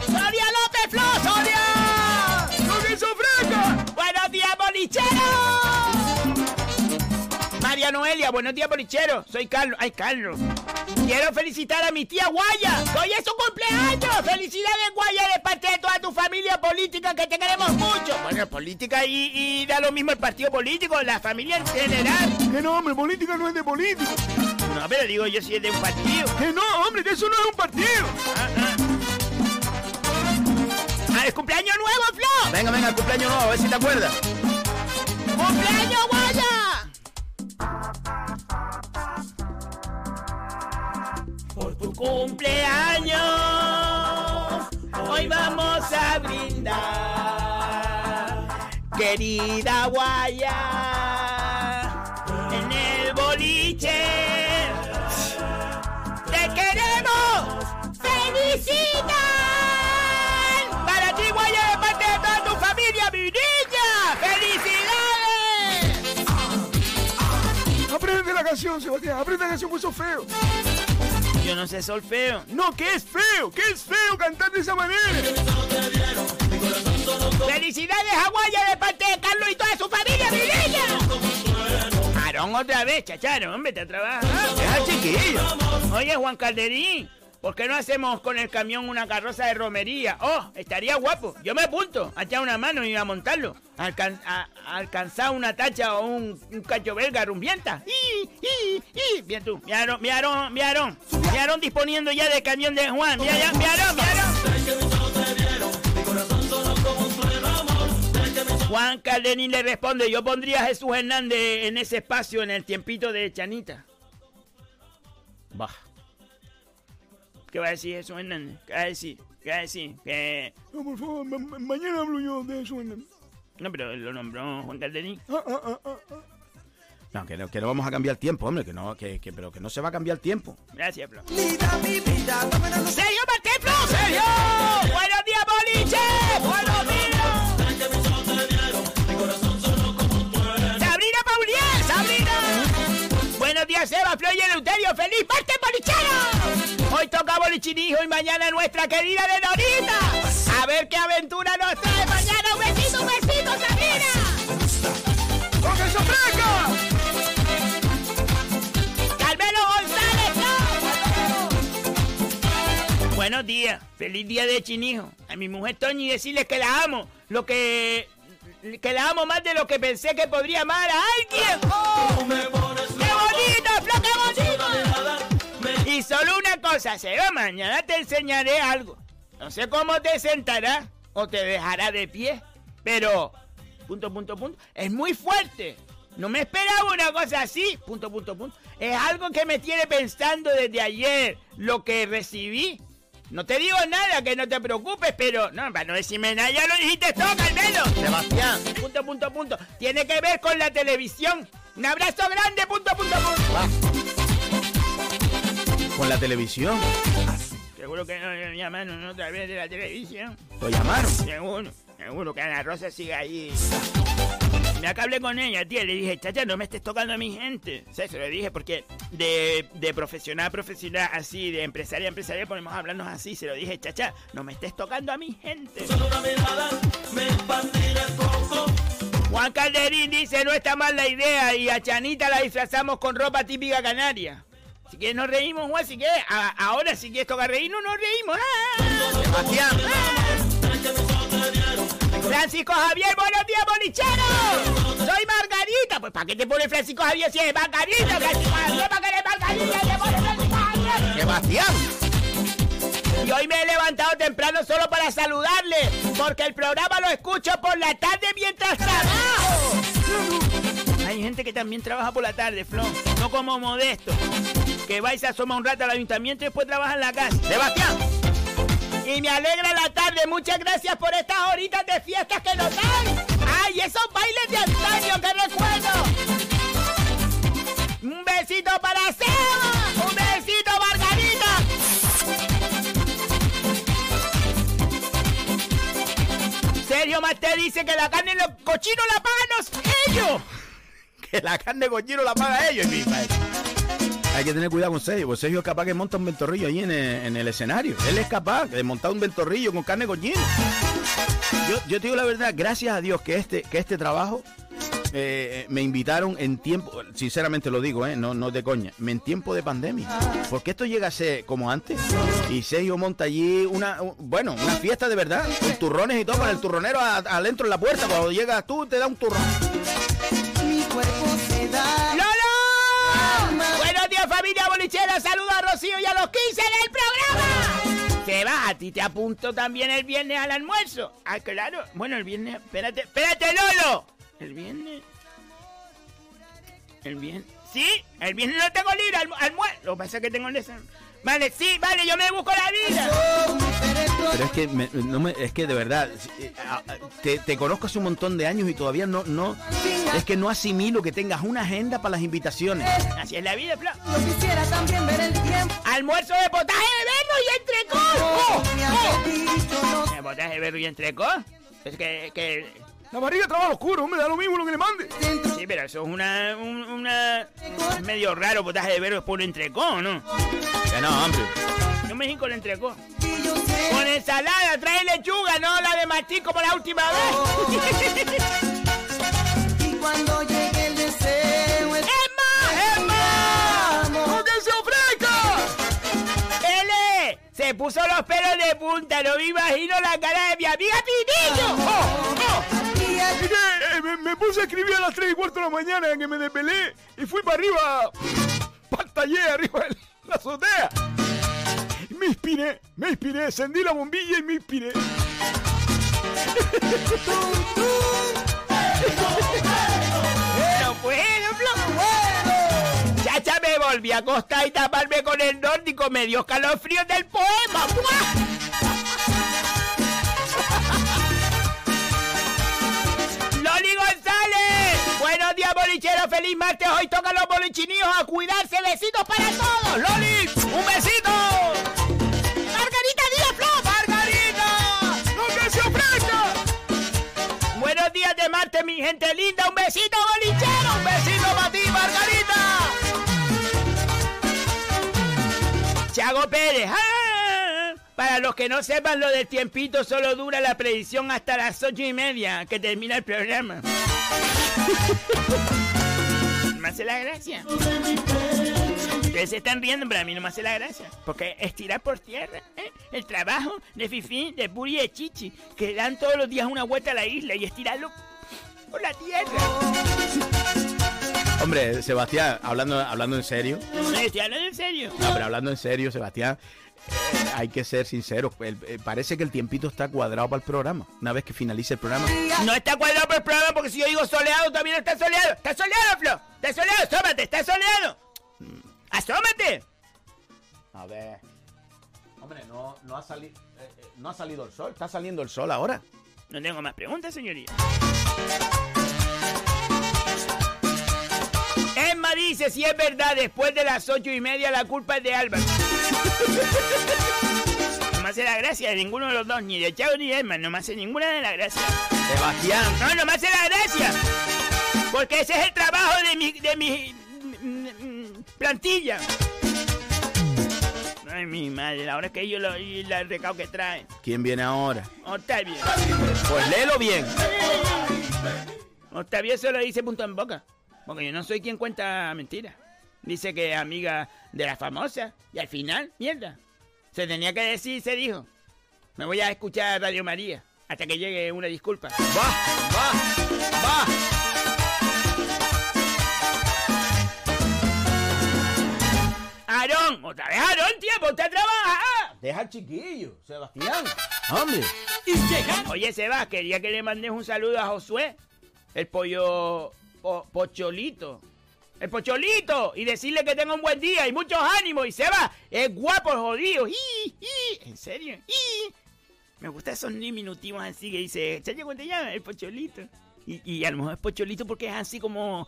Sonia López Flo, Sonia. ¡No que eso fresca! Buenos días, bolichero. María Noelia, buenos días, bolichero. Soy Carlos. Ay, Carlos. Quiero felicitar a mi tía Guaya. Hoy es su cumpleaños. Felicidades, Guaya, de parte de toda tu familia política que te queremos mucho. Bueno, política y, y da lo mismo el partido político, la familia en general. Que no, hombre, política no es de política. No, pero digo yo si es de un partido. Que no, hombre, que eso no es un partido. ¡Ah, es cumpleaños nuevo, Flo! Venga, venga, cumpleaños nuevo, a ver si te acuerdas. ¡Cumpleaños, Guaya! Por tu cumpleaños, hoy vamos a brindar. Querida Guaya, en el boliche, queremos felicitar. Para ti, Guaya, de parte de toda tu familia, mi niña. ¡Felicidades! Aprende la canción, Sebastián. Aprende la canción, pues sos feo. Yo no sé solfeo. No, que es feo, que es feo cantar de esa manera. ¡Felicidades a Guaya de parte de Carlos y toda su familia, mi niña! Otra vez, chacharo, hombre, te trabaja. Deja chiquillo. Oye, Juan Calderín, ¿por qué no hacemos con el camión una carroza de romería? Oh, estaría guapo. Yo me apunto a echar una mano y a montarlo. Alcan- a- a alcanzar una tacha o un, un cacho belga rumbienta. ¡Y, y, y! Bien tú, mi Aarón, mi Aarón, mi Aarón. Mi Aarón disponiendo ya del camión de Juan. Mi Aarón, mi Aarón, Juan Calderín le responde, yo pondría a Jesús Hernández en ese espacio en el tiempito de Chanita. Bah. ¿Qué va a decir Jesús Hernández? ¿Qué va a decir? ¿Qué va a decir? Que... No, por favor, ma- ma- mañana hablo yo de eso. Hernández. No, pero lo nombró Juan Calderín. Ah, ah, ah, ah, ah. No, que no, que no vamos a cambiar el tiempo, hombre, que no, que, que- pero que no se va a cambiar el tiempo. Gracias, Flo. ¡Sergio Martín Flo! ¡Sergio! ¡Buenos días, boliche! ¡Buenos días! Buenos días, Eva, Flo y Eleuterio. ¡Feliz martes, bolichero! Hoy toca bolichinijo y mañana nuestra querida de Dorita. A ver qué aventura nos trae mañana. ¡Un besito, un besito, Sabrina! ¡Con fresca! ¡Carmelo González, no! Buenos días, feliz día de chinijo. A mi mujer Toñi decirle que la amo, lo que que la amo más de lo que pensé que podría amar a alguien. ¡Qué bonito, Flo, qué! Y solo una cosa, Seba, mañana te enseñaré algo. No sé cómo te sentará o te dejará de pie, pero punto, punto, punto. Es muy fuerte. No me esperaba una cosa así. Punto, punto, punto. Es algo que me tiene pensando desde ayer. Lo que recibí. No te digo nada, que no te preocupes, pero... No, para no decirme nada, ya lo dijiste todo, menos. Sebastián. Punto, punto, punto. Tiene que ver con la televisión. Un abrazo grande, punto, punto, punto. Con la televisión. Seguro que no llamaron otra vez de la televisión. ¿Lo llamaron? Seguro, seguro que Ana Rosa sigue ahí. Me hablé con ella, tía, le dije, chacha, no me estés tocando a mi gente. O sea, se lo dije porque de, de profesional a profesional, así, de empresaria a empresaria, podemos hablarnos así. Se lo dije, chacha, no me estés tocando a mi gente. Juan Calderín dice, no está mal la idea y a Chanita la disfrazamos con ropa típica canaria. Si que nos reímos, Juan, si que ahora si quieres tocar reír, no nos reímos. ¡Ah! Sebastián. Francisco Javier, buenos días, bolichero. Soy Margarita. Pues ¿para qué te pone Francisco Javier si es Margarita? Francisco Javier, ¿para qué eres Margarita? Te pone Francisco Javier. Sebastián. Y hoy me he levantado temprano solo para saludarle, porque el programa lo escucho por la tarde mientras trabajo. Hay gente que también trabaja por la tarde, Flo. No como Modesto, que va y se asoma un rato al ayuntamiento y después trabaja en la casa. Sebastián. Y me alegra la tarde. Muchas gracias por estas horitas de fiestas que nos dan. ¡Ay, esos bailes de antaño que recuerdo! Un besito para Seba. Sergio te dice que la carne en los cochinos la pagan los ellos. Que la carne cochino la paga ellos. Hay que tener cuidado con Sergio, porque Sergio es capaz que monta un ventorrillo ahí en el, escenario. Él es capaz de montar un ventorrillo con carne cochino. Yo, yo te digo la verdad, gracias a Dios que este, que este trabajo eh, me invitaron en tiempo, sinceramente lo digo, eh, no, no de coña, en tiempo de pandemia. Porque esto llega a ser como antes. Y Sergio monta allí una, bueno, una fiesta de verdad, con turrones y todo, con el turronero adentro en la puerta. Cuando llegas tú, te da un turrón. Mi cuerpo se da. ¡Lolo! Buenos días, familia bolichera. Saludos a Rocío y a los 15 del programa. ¿Qué va? A ti te apunto también el viernes al almuerzo. Ah, claro. Bueno, el viernes. Espérate, espérate, Lolo. El viernes. El viernes. Sí, el viernes no tengo libre al, almuerzo. Lo que pasa es que tengo el Vale, sí, vale, yo me busco la vida. Pero es que, no me, es que de verdad, eh, te, te, conozco hace un montón de años y todavía no, no, es que no asimilo que tengas una agenda para las invitaciones. Así es la vida, Flo. quisiera también ver el tiempo. Almuerzo de potaje de berro y entrecó. Oh, oh. ¿De potaje de berro y entrecó? Es que, que la barriga trabaja oscuro, me da lo mismo lo que le mande. Sí, pero eso es una. una es medio raro potaje de verbo por entrecó, ¿no? Que no, hombre. Yo me con el entrecó. Con ensalada, trae lechuga, no la de machín como la última vez. y cuando llegue el deseo. Es... ¡Emma! ¡Emma! ¡No que se ofrezca! ¡Ele! Se puso los pelos de punta, no me imagino la cara de mi amiga Pinillo. ¡Oh! ¡Oh! Eh, me, puse a escribir a las 3 y cuarto de la mañana en que me despelé y fui para arriba, pantallé arriba de la azotea. Me inspiré, me inspiré, encendí la bombilla y me inspiré. no puedo, no Chacha, me volví a acostar y taparme con el nórdico, me dio escalofríos del poema. Buenos días, bolichero. Feliz martes. Hoy tocan los bolichiníos a cuidarse. Besitos para todos. Loli, un besito. Margarita Díaz Flo. Margarita. ¡No que se! Buenos días de martes, mi gente linda. Un besito, bolichero. Un besito para ti, Margarita. Chago Pérez. ¡Ah! Para los que no sepan lo del tiempito, solo dura la predicción hasta las ocho y media que termina el programa. me hace la gracia. Ustedes se están riendo, pero a mí no me hace la gracia. Porque estirar por tierra, ¿eh? el trabajo de Fifi, de Puri y de Chichi, que dan todos los días una vuelta a la isla y estirarlo por la tierra. Hombre, Sebastián, hablando, hablando en serio. Estoy hablando en serio. No, pero hablando en serio, Sebastián. Eh, hay que ser sinceros. el- eh, parece que el tiempito está cuadrado para el programa. Una vez que finalice el programa. No está cuadrado por el programa porque si yo digo soleado, también está soleado. ¡Está soleado, Flo! ¡Está soleado! ¡Asómate! ¡Está soleado! ¡Asómate! A ver. Hombre, no, no, ha salido, no ha salido el sol. Está saliendo el sol ahora. No tengo más preguntas, señoría. Emma dice, si es verdad, después de las ocho y media la culpa es de Álvaro. No me hace la gracia de ninguno de los dos, ni de Chavo ni de Emma, no me hace ninguna de las gracias. Sebastián. No, no me hace la gracia. Porque ese es el trabajo de mi, de mi plantilla. Ay, mi madre, ahora es que yo lo, y el recado que trae. ¿Quién viene ahora? Octavio. Pues léelo bien. Octavio solo dice punto en boca. Porque yo no soy quien cuenta mentiras. Dice que es amiga de la famosa. Y al final, mierda. Se tenía que decir, se dijo. Me voy a escuchar Radio María. Hasta que llegue una disculpa. ¡Va! ¡Va! ¡Va! Aarón, otra vez Aarón, tío, ponte a trabajar. Deja al chiquillo, Sebastián. Hombre. Oye, Sebas, quería que le mandes un saludo a Josué, el pollo po- pocholito. El pocholito. Y decirle que tenga un buen día y muchos ánimos. Y Sebas es guapo, jodido. ¡Y, y! ¿En serio? ¡Y! Me gustan esos diminutivos así que dice, ¿sabes te llama? El pocholito. Y, y a lo mejor es pocholito porque es así como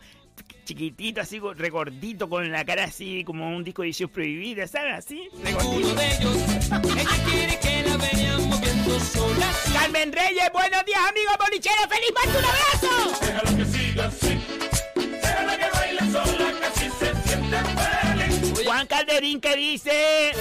chiquitito, así regordito, con la cara así como un disco de edición prohibida, ¿sabes? Así, regordito. Carmen Reyes, buenos días, amigos bolicheros. ¡Feliz martes, un abrazo! Déjalo que siga así. Juan Calderín que dice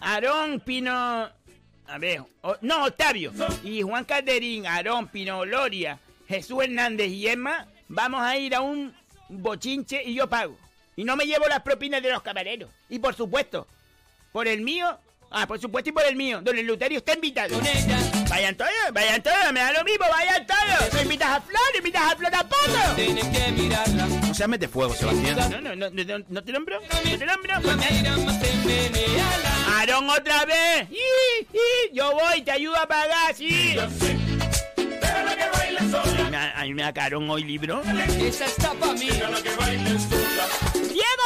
Aarón Pino. A ver, no, Octavio. Y Juan Calderín, Aarón Pino Gloria, Jesús Hernández y Emma, vamos a ir a un bochinche y yo pago. Y no me llevo las propinas de los camareros. Y por supuesto, por el mío. Ah, por supuesto y por el mío. Don Luterio está invitado. Vayan todos, vayan todos, me da lo mismo, vayan todos. ¿Me invitas a Flor? ¿Me invitas a Flor tampoco? Tienes que mirarla. No seas mete fuego, Sebastián. No, no, no, no, no te nombro, no te nombro. Aarón otra vez. ¡Y, y! Yo voy, te ayudo a pagar, sí. A mí me sacaron hoy libro. Esa está pa' mí. ¡Diego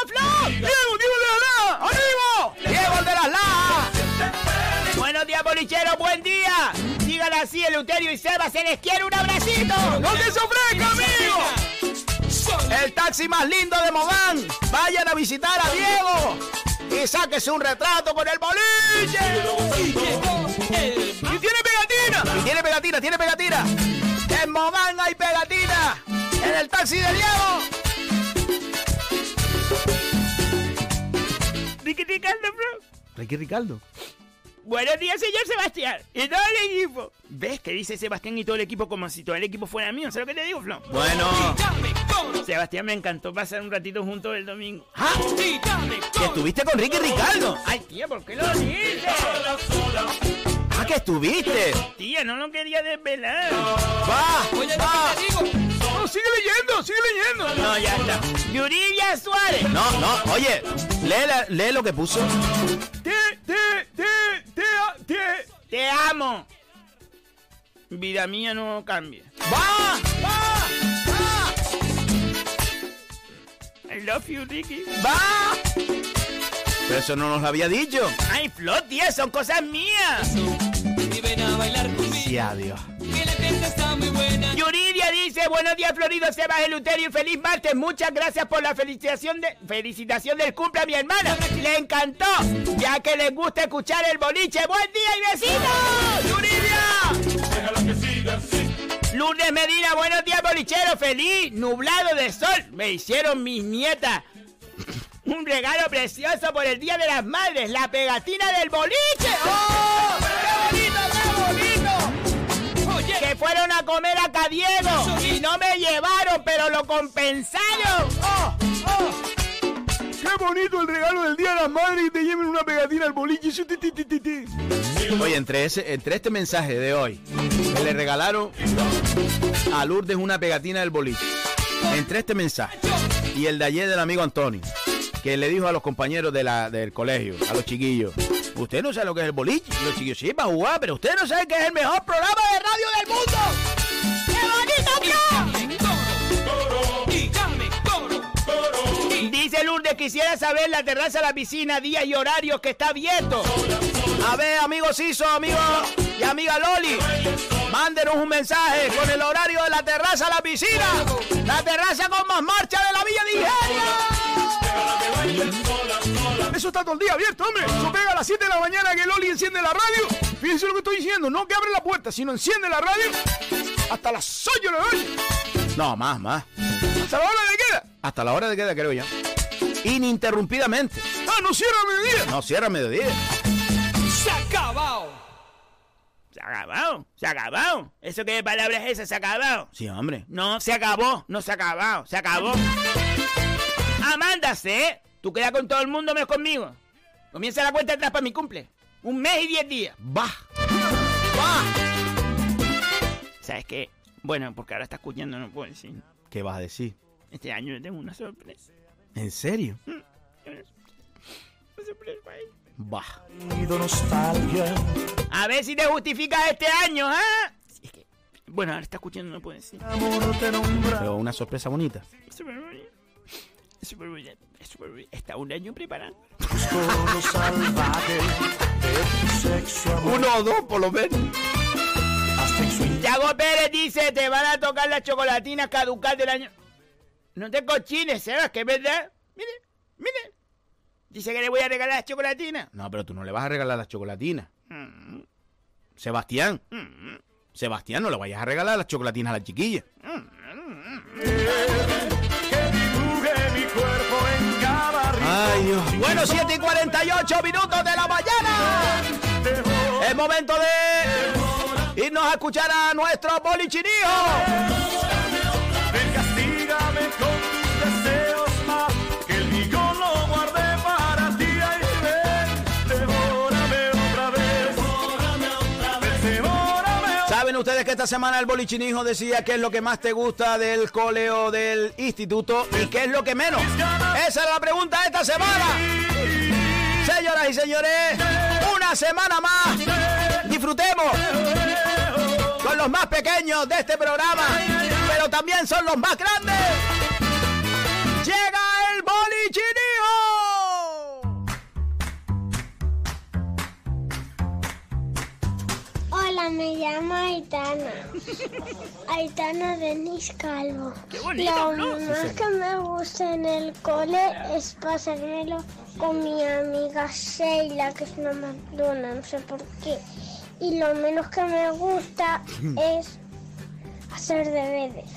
Flor! ¡Diego, Diego de la Laja! ¡Ánimo! ¡Diego el de las Lajas! Buenos días, bolichero, buen día. Dígale así, Eleuterio y Seba, se les quiere un abracito. ¡No se ofrezca, amigo! El taxi más lindo de Mogán. Vayan a visitar a Diego. Y sáquese un retrato con el boliche. Y tiene pegatina. Y tiene pegatina, tiene pegatina. En Mogán hay pegatina. En el taxi de Diego. Ricky Ricardo, bro. Ricky Ricardo. Buenos días, señor Sebastián. Y todo el equipo. ¿Ves que dice Sebastián y todo el equipo como si todo el equipo fuera mío? ¿Sabes lo que te digo, Flo? Bueno. Sebastián, me encantó pasar un ratito juntos el domingo. ¿Ah? Que estuviste con Ricky Ricardo. Ay, tía, ¿por qué lo dices? Ah, que estuviste. Tía, no lo quería desvelar. Va, va. No, sigue leyendo, sigue leyendo. No, ya está. Yuridia Suárez. No, no, oye, lee, la- lee lo que puso. Te, te. Te amo. Vida mía no cambia. ¡Va! ¡Va! I love you, Ricky. ¡Va! Pero eso no nos lo había dicho. Ay, Flo, tía, son cosas mías. Y ven a bailar conmigo. Sí, adiós. Yuridia dice, buenos días Florido, Sebas Eluterio y feliz martes. Muchas gracias por la felicitación, de, felicitación del cumple a mi hermana. Le encantó, ya que les gusta escuchar el boliche. ¡Buen día y besitos! ¡Yuridia! Lourdes Medina, buenos días bolichero, feliz, nublado de sol. Me hicieron mis nietas. Un regalo precioso por el Día de las Madres, la pegatina del boliche. ¡Oh! Fueron a comer a Cadiego y no me llevaron, pero lo compensaron. ¡Oh! ¡Oh! Qué bonito el regalo del Día de las Madres y te lleven una pegatina al boliche. Su, ti, ti, ti, ti, ti. Oye, entre, ese, entre este mensaje de hoy, que le regalaron a Lourdes una pegatina del boliche, entre este mensaje y el de ayer del amigo Antonio, que le dijo a los compañeros de la, del colegio, a los chiquillos, Usted no sabe lo que es el boliche. Los chiquillos sí para jugar, pero usted no sabe que es el mejor programa de radio del mundo. ¡Qué bonito, Dice Lourdes, quisiera saber la terraza, la piscina, días y horarios que está abierto. A ver, amigo Ciso, amigo y amiga Loli, mándenos un mensaje con el horario de la terraza, la piscina. La terraza con más marcha de la Villa de Ingenio. Eso está todo el día abierto, hombre. Eso pega a las 7 de la mañana que Loli enciende la radio. Fíjense lo que estoy diciendo. No que abre la puerta, sino enciende la radio hasta las 8 de la noche. No, más, más. ¿Hasta la hora de queda? Hasta la hora de queda, creo yo. Ininterrumpidamente. Ah, no cierra a mediodía. No cierra mediodía. ¡Se ha acabado! ¿Se ha acabado? ¿Se ha acabado? ¿Eso qué palabra es esa? ¿Se ha acabado? Sí, hombre. No, se acabó. No se ha acabado. Se acabó. Amanda, ¿sí? Tú quedas con todo el mundo menos conmigo. Comienza la cuenta atrás para mi cumple. Un mes y diez días. Va. Va. ¿Sabes qué? Bueno, porque ahora está escuchando, no puedo decir. ¿Qué vas a decir? Este año tengo una sorpresa. ¿En serio? Una sorpresa para él. Va. A ver si te justificas este año, ¿ah? Es que, bueno, ahora está escuchando, no puedo decir. Pero una sorpresa bonita. Súper bonito. Es súper bonito. Está un año preparando. Uno o dos, por lo menos. Yago Pérez dice, te van a tocar las chocolatinas caducas del año. No te cochines, Sebas, que es verdad. Mire, mire. Dice que le voy a regalar las chocolatinas. No, pero tú no le vas a regalar las chocolatinas. Sebastián. Sebastián, no le vayas a regalar las chocolatinas a la chiquilla. Ay, Bueno, 7 y 48 minutos de la mañana. Es momento de irnos a escuchar a nuestro polichinijo. Ven, castígame con esta semana el bolichinijo decía qué es lo que más te gusta del cole o del instituto y qué es lo que menos? Esa es la pregunta de esta semana. Señoras y señores, una semana más. Disfrutemos con los más pequeños de este programa, pero también son los más grandes. Me llamo Aitana. Aitana Denis Calvo. bonito, Lo ¿no? más que me gusta en el cole es pasármelo con mi amiga Sheila, que es una mandona, no sé por qué. Y lo menos que me gusta es hacer deberes.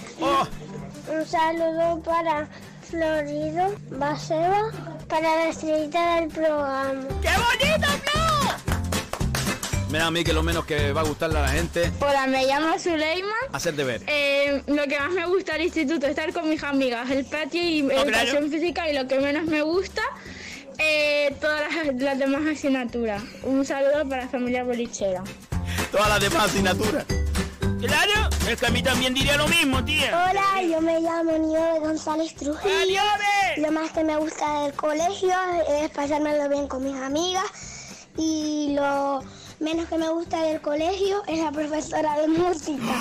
Un saludo para Florido Baseba, para la estrellita del programa. ¡Qué bonito, Mira a mí que lo menos que va a gustarle a la gente Hola, me llamo Zuleima. hacer deber. Eh, lo que más me gusta del instituto es estar con mis amigas, el patio y educación física y lo que menos me gusta, eh, todas las, las demás asignaturas. Un saludo para la familia bolichera. Todas las demás asignaturas. Claro, es que a mí también diría lo mismo, tía. Hola, yo me llamo Nieve González Trujillo. Lo más que me gusta del colegio es pasármelo bien con mis amigas. Y lo menos que me gusta del colegio es la profesora de música.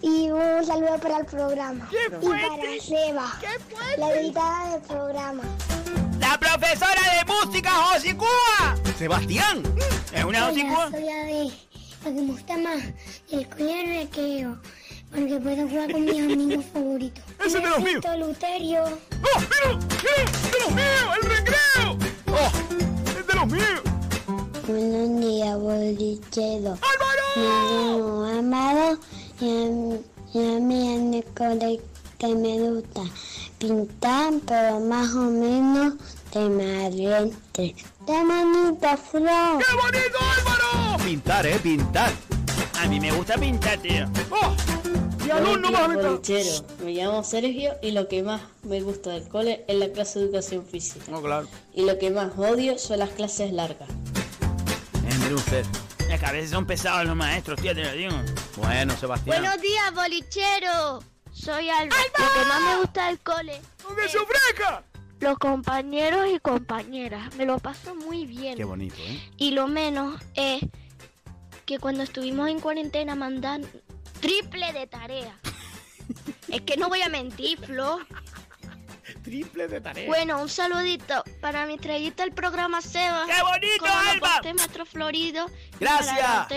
Y un saludo para el programa. y para Seba, la editada del programa. La profesora de música, Josicúa. Sebastián. Es una Josicúa. Lo que me gusta más el colegio de recreo. Porque puedo jugar con mis amigos favoritos. Ese es de los míos. Luterio. ¡Oh, mira! ¡Mira! ¡De los míos! ¡El recreo! ¡Oh! ¡Es de los míos! Buenos días, bolichero. Me llamo Amado y a, y a mí en el colegio que me gusta pintar, pero más o menos de madriente. ¡Qué bonito, Flo! ¡Qué bonito, Álvaro! Pintar, eh, pintar. A mí me gusta pintar, tío. ¡Oh! ¡Y alumno más! Bolichero. Me llamo Sergio y lo que más me gusta del cole es la clase de educación física. No, claro. Y lo que más odio son las clases largas. Eh, mire usted. Es que a veces son pesados los maestros, tío, te lo digo. Bueno, Sebastián. Buenos días, bolichero. Soy Alba. Lo que más me gusta del cole. ¡Donde se ofrezca! los compañeros y compañeras. Me lo paso muy bien. Qué bonito, ¿eh? Y lo menos es que cuando estuvimos en cuarentena mandan triple de tarea. es que no voy a mentir, Flo. Triple de tarea. Bueno, un saludito para mi estrellita del programa Seba. ¡Qué bonito, con Alba! Metro Florido. y Gracias. más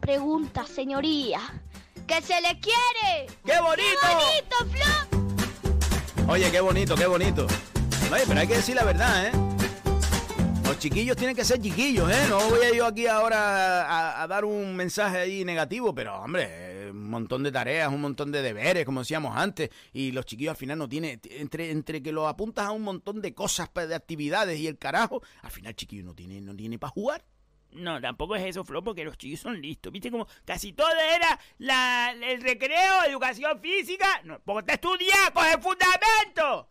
Pregunta, señoría. ¡Que se le quiere! ¡Qué bonito! ¡Qué bonito, Flo! Oye, qué bonito, qué bonito. Oye, pero hay que decir la verdad, ¿eh? Los chiquillos tienen que ser chiquillos, ¿eh? No voy a yo aquí ahora a, a dar un mensaje ahí negativo, pero hombre, un montón de tareas, un montón de deberes, como decíamos antes, y los chiquillos al final no tienen, entre, entre que los apuntas a un montón de cosas, de actividades y el carajo, al final chiquillo no tiene, no tiene para jugar. No, tampoco es eso, Flo, porque los chicos son listos. ¿Viste como casi todo era la, el recreo, educación física? No, porque te estudias, coge fundamento.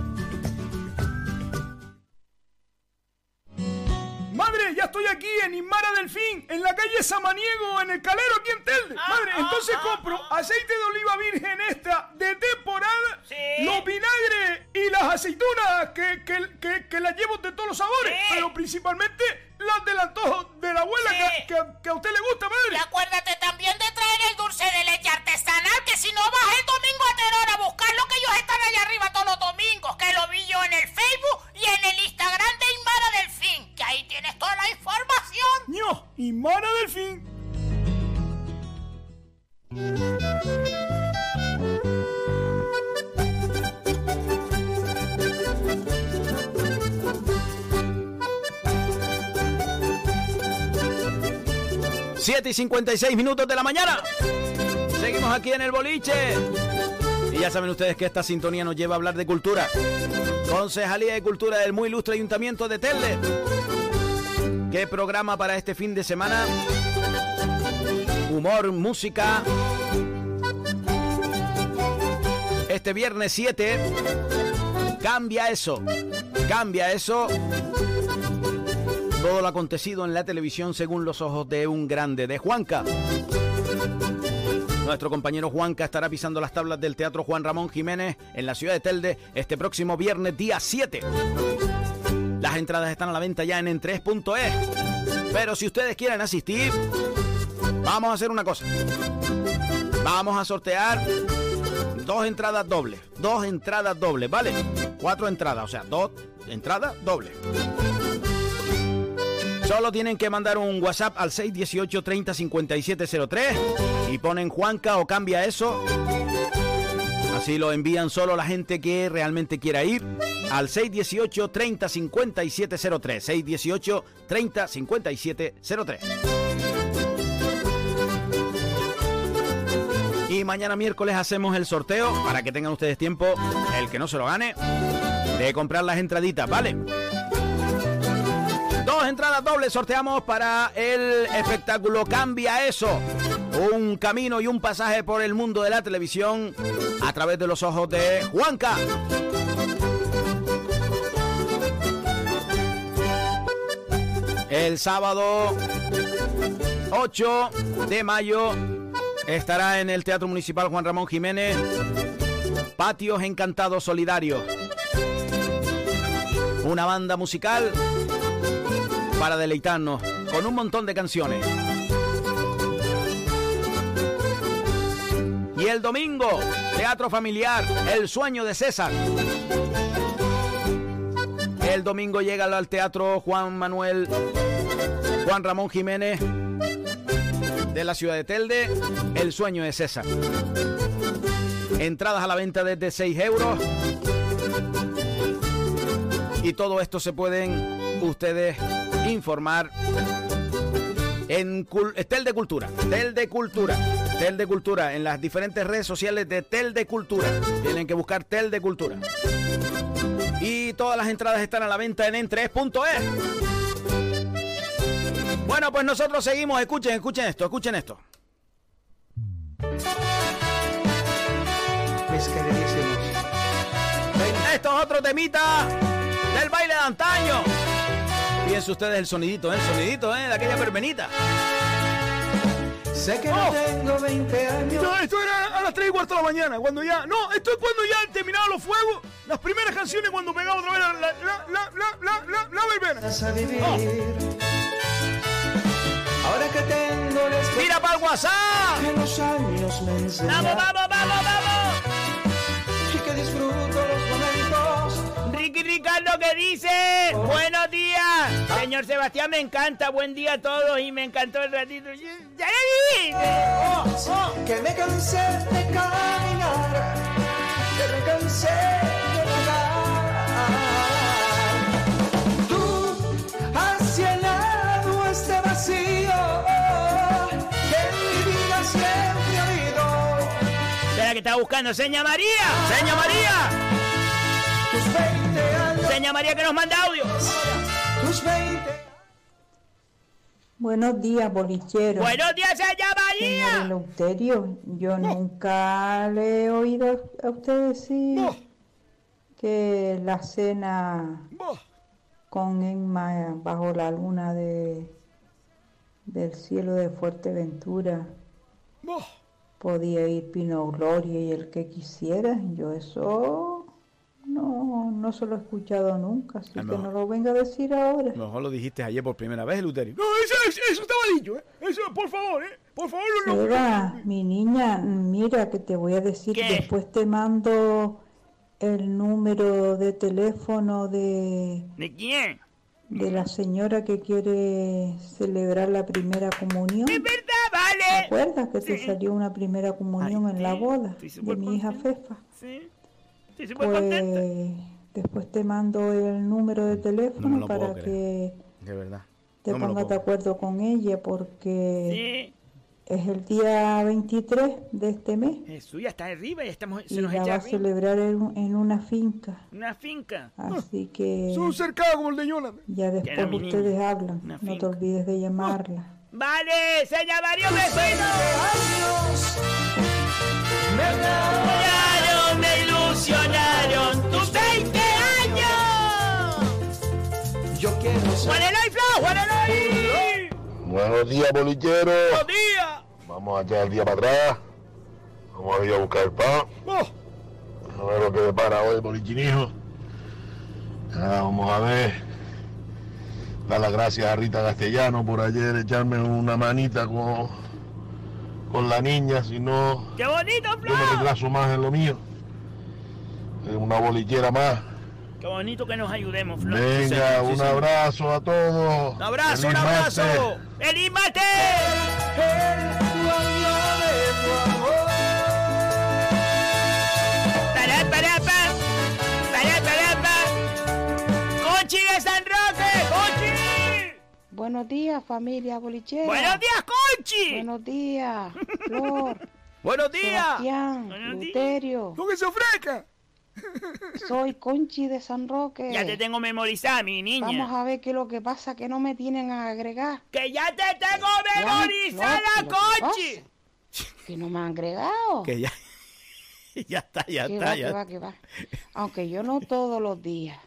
Madre, ya estoy aquí en Inmara Delfín, en la calle Samaniego, en el Calero, aquí en Telde. Madre, entonces compro aceite de oliva virgen esta de temporada, los vinagres y las aceitunas que, que, que, que las llevo de todos los sabores, pero principalmente las del antojo de la abuela que, que, que a usted le gusta, madre. Y acuérdate también de traer el dulce de leche artesanal, que si no vas el domingo a Teror a buscar lo que ellos están allá arriba todos los domingos, que lo vi yo en el Facebook y en el Instagram de Inmara Delfín, que ahí tienes toda la información. ¡No! Inmara Delfín. Siete y 56 minutos de la mañana. Seguimos aquí en el boliche. Ya saben ustedes que esta sintonía nos lleva a hablar de cultura. Concejalía de Cultura del muy ilustre Ayuntamiento de Telde. ¿Qué programa para este fin de semana? Humor, música. Este viernes 7 cambia eso. Cambia eso. Todo lo acontecido en la televisión según los ojos de un grande, de Juanca. Nuestro compañero Juanca estará pisando las tablas del Teatro Juan Ramón Jiménez en la ciudad de Telde este próximo viernes día 7. Las entradas están a la venta ya en en3.es. Pero si ustedes quieren asistir, vamos a hacer una cosa. Vamos a sortear dos entradas dobles. Dos entradas dobles, ¿vale? Cuatro entradas, o sea, dos entradas dobles. Solo tienen que mandar un WhatsApp al 618 30 5703 y ponen Juanca o cambia eso. Así lo envían solo la gente que realmente quiera ir al 618 30 5703. 618 30 5703. Y mañana miércoles hacemos el sorteo para que tengan ustedes tiempo, el que no se lo gane, de comprar las entraditas, ¿vale? Entradas dobles sorteamos para el espectáculo Cambia Eso. Un camino y un pasaje por el mundo de la televisión a través de los ojos de Juanca. El sábado 8 de mayo estará en el Teatro Municipal Juan Ramón Jiménez Patios Encantados Solidarios. Una banda musical para deleitarnos con un montón de canciones. Y el domingo, Teatro Familiar, El Sueño de César. El domingo llega al Teatro Juan Manuel, Juan Ramón Jiménez de la ciudad de Telde, El Sueño de César. Entradas a la venta desde 6 euros. Y todo esto se pueden ustedes informar en Tel de Cultura, Tel de Cultura, Tel de Cultura, en las diferentes redes sociales de Tel de Cultura. Tienen que buscar Tel de Cultura. Y todas las entradas están a la venta en en3.es. Bueno, pues nosotros seguimos. Escuchen, escuchen esto, escuchen esto. Mis queridísimos. Esto es otro temita del baile de antaño. Fíjense ustedes el sonidito, ¿eh? el sonidito ¿eh? de aquella perbenita. Sé que no tengo 20 años. No, esto era a las 3 y cuarto de la mañana, cuando ya. No, esto es cuando ya han terminado los fuegos. Las primeras canciones cuando pegaba otra vez la, la, la, la, la, la, la verbena. Vivir. Ahora que tengo ¡Mira para el WhatsApp! que los años me. ¡Vamos, vamos, vamos, vamos! Ricky Ricardo que dice, buenos días. Señor Sebastián, me encanta, buen día a todos y me encantó el ratito. Oh, oh, que me cansé de caminar. Que me cansé de rodar. Tú has llenado este vacío que mi vida siempre ha habido. Espera que está buscando, seña María. Seña María. Tus 20 años. Seña María que nos manda audio. Tus 20 Buenos días, bolichero. Buenos días, seña Señor María. Eleuterio, yo nunca le he oído a usted decir que la cena con Emma bajo la luna de del cielo de Fuerteventura podía ir Pino Gloria y el que quisiera. Yo eso no, no se lo he escuchado nunca, así Ah, que no. lo venga a decir ahora. A lo mejor lo dijiste ayer por primera vez, Luterio. No, eso, eso, eso estaba dicho, ¿eh? Eso, por favor, ¿eh? Por favor, no. Seba, mi niña, mira que te voy a decir, ¿Qué? después te mando el número de teléfono de, ¿De quién? de la señora que quiere celebrar la primera comunión. Es verdad, ¿Te vale. acuerdas que te salió una primera comunión en la boda de mi hija Fefa? Sí. Estoy súper contenta. Pues después te mando el número de No teléfono para que De verdad. te No pongas de acuerdo con ella porque Sí. es el día 23 de este mes. Jesús, ya está arriba, ya estamos, y se nos la va a celebrar en, en una finca. Una finca. Así que Son cercados como el de Jonathan. ya después ustedes niña. hablan. Una No te olvides de llamarla. Vale, seña María, un años me Ilusionaron tus 20 años. Yo quiero ser Juan Eloy Flow. Buenos días, bolichero. Buenos días. Vamos a echar el día para atrás. Vamos a ir a buscar el pan. A ver lo que depara hoy bolichinijo. Ah, vamos a ver. Dar las gracias a Rita Castellano por ayer echarme una manita con, con la niña, si no ¡Qué bonito, yo me retraso más en lo mío. Eh, Una bolichera más. Qué bonito que nos ayudemos, Flor. Venga, un abrazo a todos. Un abrazo, un abrazo. martes. ¡Feliz martes! Pará, pará, pa. Pará, pará, pa. ¡Conchi de San Roque! ¡Conchi! Buenos días, familia bolichera. ¡Buenos días, Conchi! Buenos días, Flor. ¡Buenos días! Sebastián, Luterio. ¿Con que se ofrezca? Soy Conchi de San Roque. Ya te tengo memorizada, mi niña. Vamos a ver qué es lo que pasa, que no me tienen a agregar. ¡Que ya te tengo memorizada, no, ¿pero qué Conchi! Que no me han agregado. Que ya. ya está, ya Que está. va, ya. que va, que va. Aunque yo no todos los días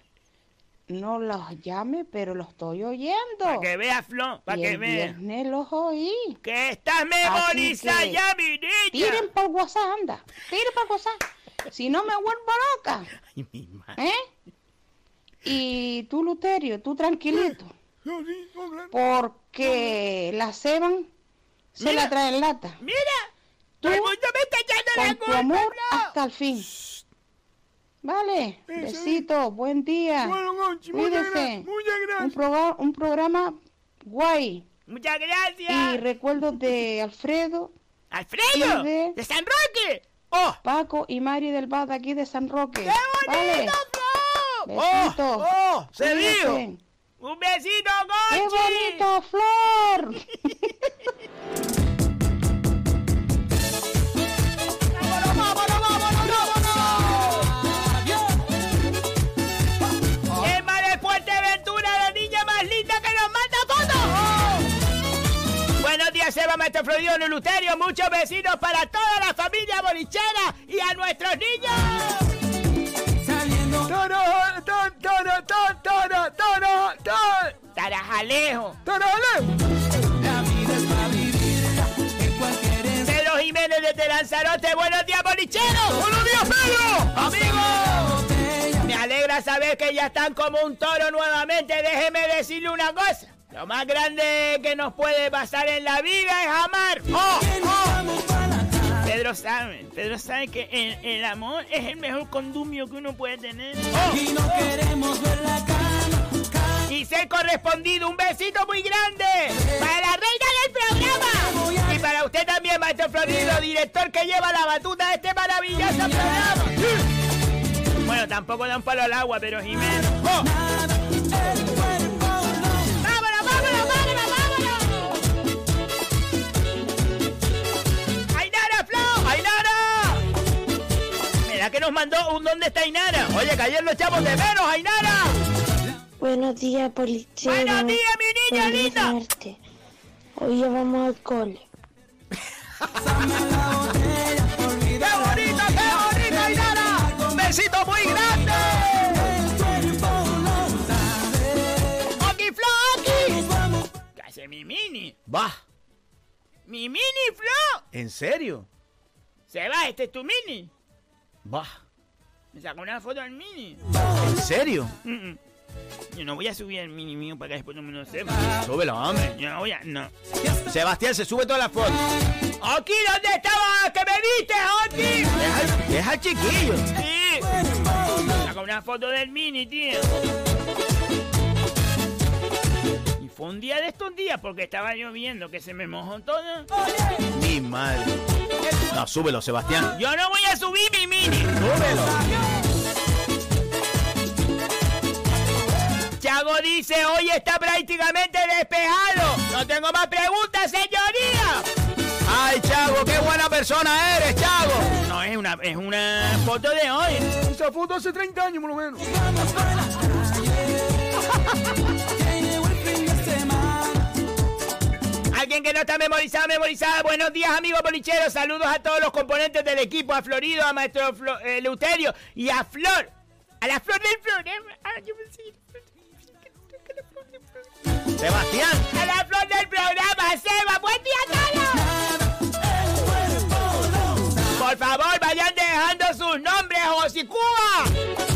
no los llame, pero los estoy oyendo. Para que veas, Flor, para que veas. viernes los oí. Que estás memorizada ya, mi niña. Tiren por WhatsApp, anda. Tiren por WhatsApp. Si no me vuelvo loca. Ay, mi madre. ¿Eh? Y tú, Luterio, tú tranquilito. Porque la ceban se Mira. la traen lata. Mira, Tú, el mundo me está echando la tu culpa, amor hasta el fin. Vale, besito, buen día. Bueno, Conchi, muchas Cuídese. gracias, muchas Un, un programa guay. Muchas gracias. Y recuerdos de Alfredo. ¡Alfredo! y de, ¡De San Roque! ¡Oh! Paco y Mari del de aquí de San Roque. ¡Qué bonito, Vale. Flor! Besitos. ¡Oh! ¡Oh! ¡Se vio! ¡Un besito, ¡Qué Conchi! bonito, Flor! Maestro Florido, Luterio. Muchos besitos para toda la familia bolichera y a nuestros niños. Tara, tan, tara, tan, tara, tara, tan. Tarajalejo. Tarale. Pedro Jiménez desde Lanzarote. Buenos días, bolicheros. ¡Buenos días, Pedro! Amigos. Me alegra saber que ya están como un toro nuevamente. Déjeme decirle una cosa. Lo más grande que nos puede pasar en la vida es amar. ¡Oh! ¡Oh! Pedro sabe, Pedro sabe que el, el amor es el mejor condumio que uno puede tener. Y no queremos ver la cama. Y ser correspondido, un besito muy grande para la reina del programa. Y para usted también, maestro Florido, director que lleva la batuta de este maravilloso programa. Bueno, tampoco da un palo al agua, pero Jiménez. ¡Oh! Mira que nos mandó un ¿Dónde está Ainara? Oye, que ayer lo echamos de menos, Ainara. Buenos días, policía. Buenos días, mi niña linda. Hoy ya vamos al cole. ¡Qué bonito, qué bonito, Ainara! ¡Un besito muy grande! ¡Oki, Flo, Oki! ¿Qué hace mi mini? Va. ¡Mi mini, Flo! ¿En serio? Se va, este es tu mini. Va. Me sacó una foto del mini. ¿En serio? Mm, mm. Yo no voy a subir el mini mío para que después no me lo sepa. Súbelo, hombre. Yo no voy a... No. Sebastián, se sube todas las fotos. ¡Oki, ¿dónde estabas? ¡Que me viste, Oki! Deja, al- deja al chiquillo. Sí. Saca una foto del mini, tío. Y fue un día de estos días porque estaba lloviendo que se me mojó todo. Madre. No, súbelo, Sebastián. Yo no voy a subir mi mini. Súbelo. Chago dice, hoy está prácticamente despejado. No tengo más preguntas, señoría. Ay, Chago, qué buena persona eres, Chago. No, es una, es una foto de hoy. Esa foto hace 30 años, por lo menos. alguien que no está memorizado, memorizada. Buenos días, amigos bolicheros. Saludos a todos los componentes del equipo, a Florido, a Maestro Flo, eh, Leuterio y a Flor. A la Flor del Flor. Sebastián. A la Flor del programa, Seba. Buen día a todos. Por favor, vayan dejando sus nombres, José Cuba.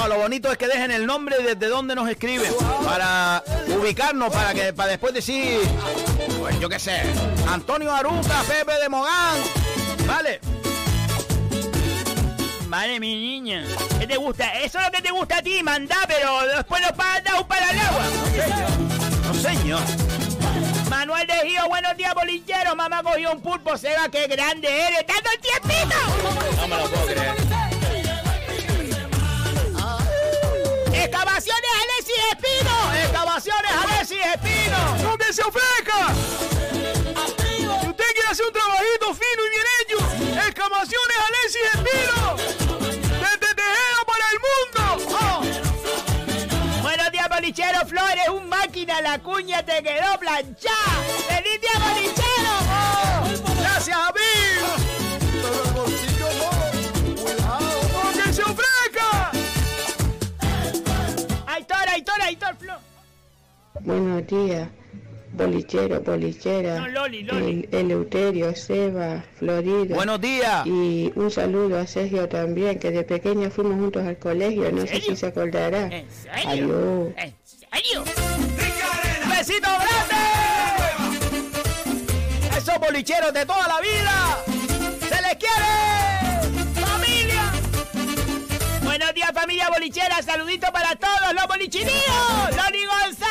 No, lo bonito es que dejen el nombre y desde dónde nos escriben. Para ubicarnos, para que para después decir. Pues yo qué sé. Antonio Aruca, Pepe de Mogán. Vale. Vale, mi niña. ¿Qué te gusta? Eso es lo que te gusta a ti, mandá, pero después lo pagas un para el agua. No, señor. Manuel de Gio, buenos días, bolillero. Mamá cogió un pulpo, Seba, qué grande eres. ¡Dando el tiempito! No me lo puedo creer. ¡Excavaciones Alexis Espino! ¡Excavaciones Alexis Espino! ¡No que se ofrezca! Si usted quiere hacer un trabajito fino y bien hecho, excavaciones Alexis Espino. Desde Tejero para el mundo. Oh. Buenos días, bolichero Flores. Un máquina, la cuña te quedó planchada. ¡Feliz día, bolichero! Oh. Gracias a mí. Buenos días, bolichero, bolichera, No, Loli, Loli. El- Eleuterio, Seba, Florida. Buenos días. Y un saludo a Sergio también, que de pequeño fuimos juntos al colegio, no sé si se acordará. ¿En serio? Adiós. ¿En serio? ¡Besito grande! Esos bolicheros de toda la vida. ¡Se les quiere! ¡Familia! Buenos días, familia bolichera. Saludito para todos los bolichiníos. ¡Loli González!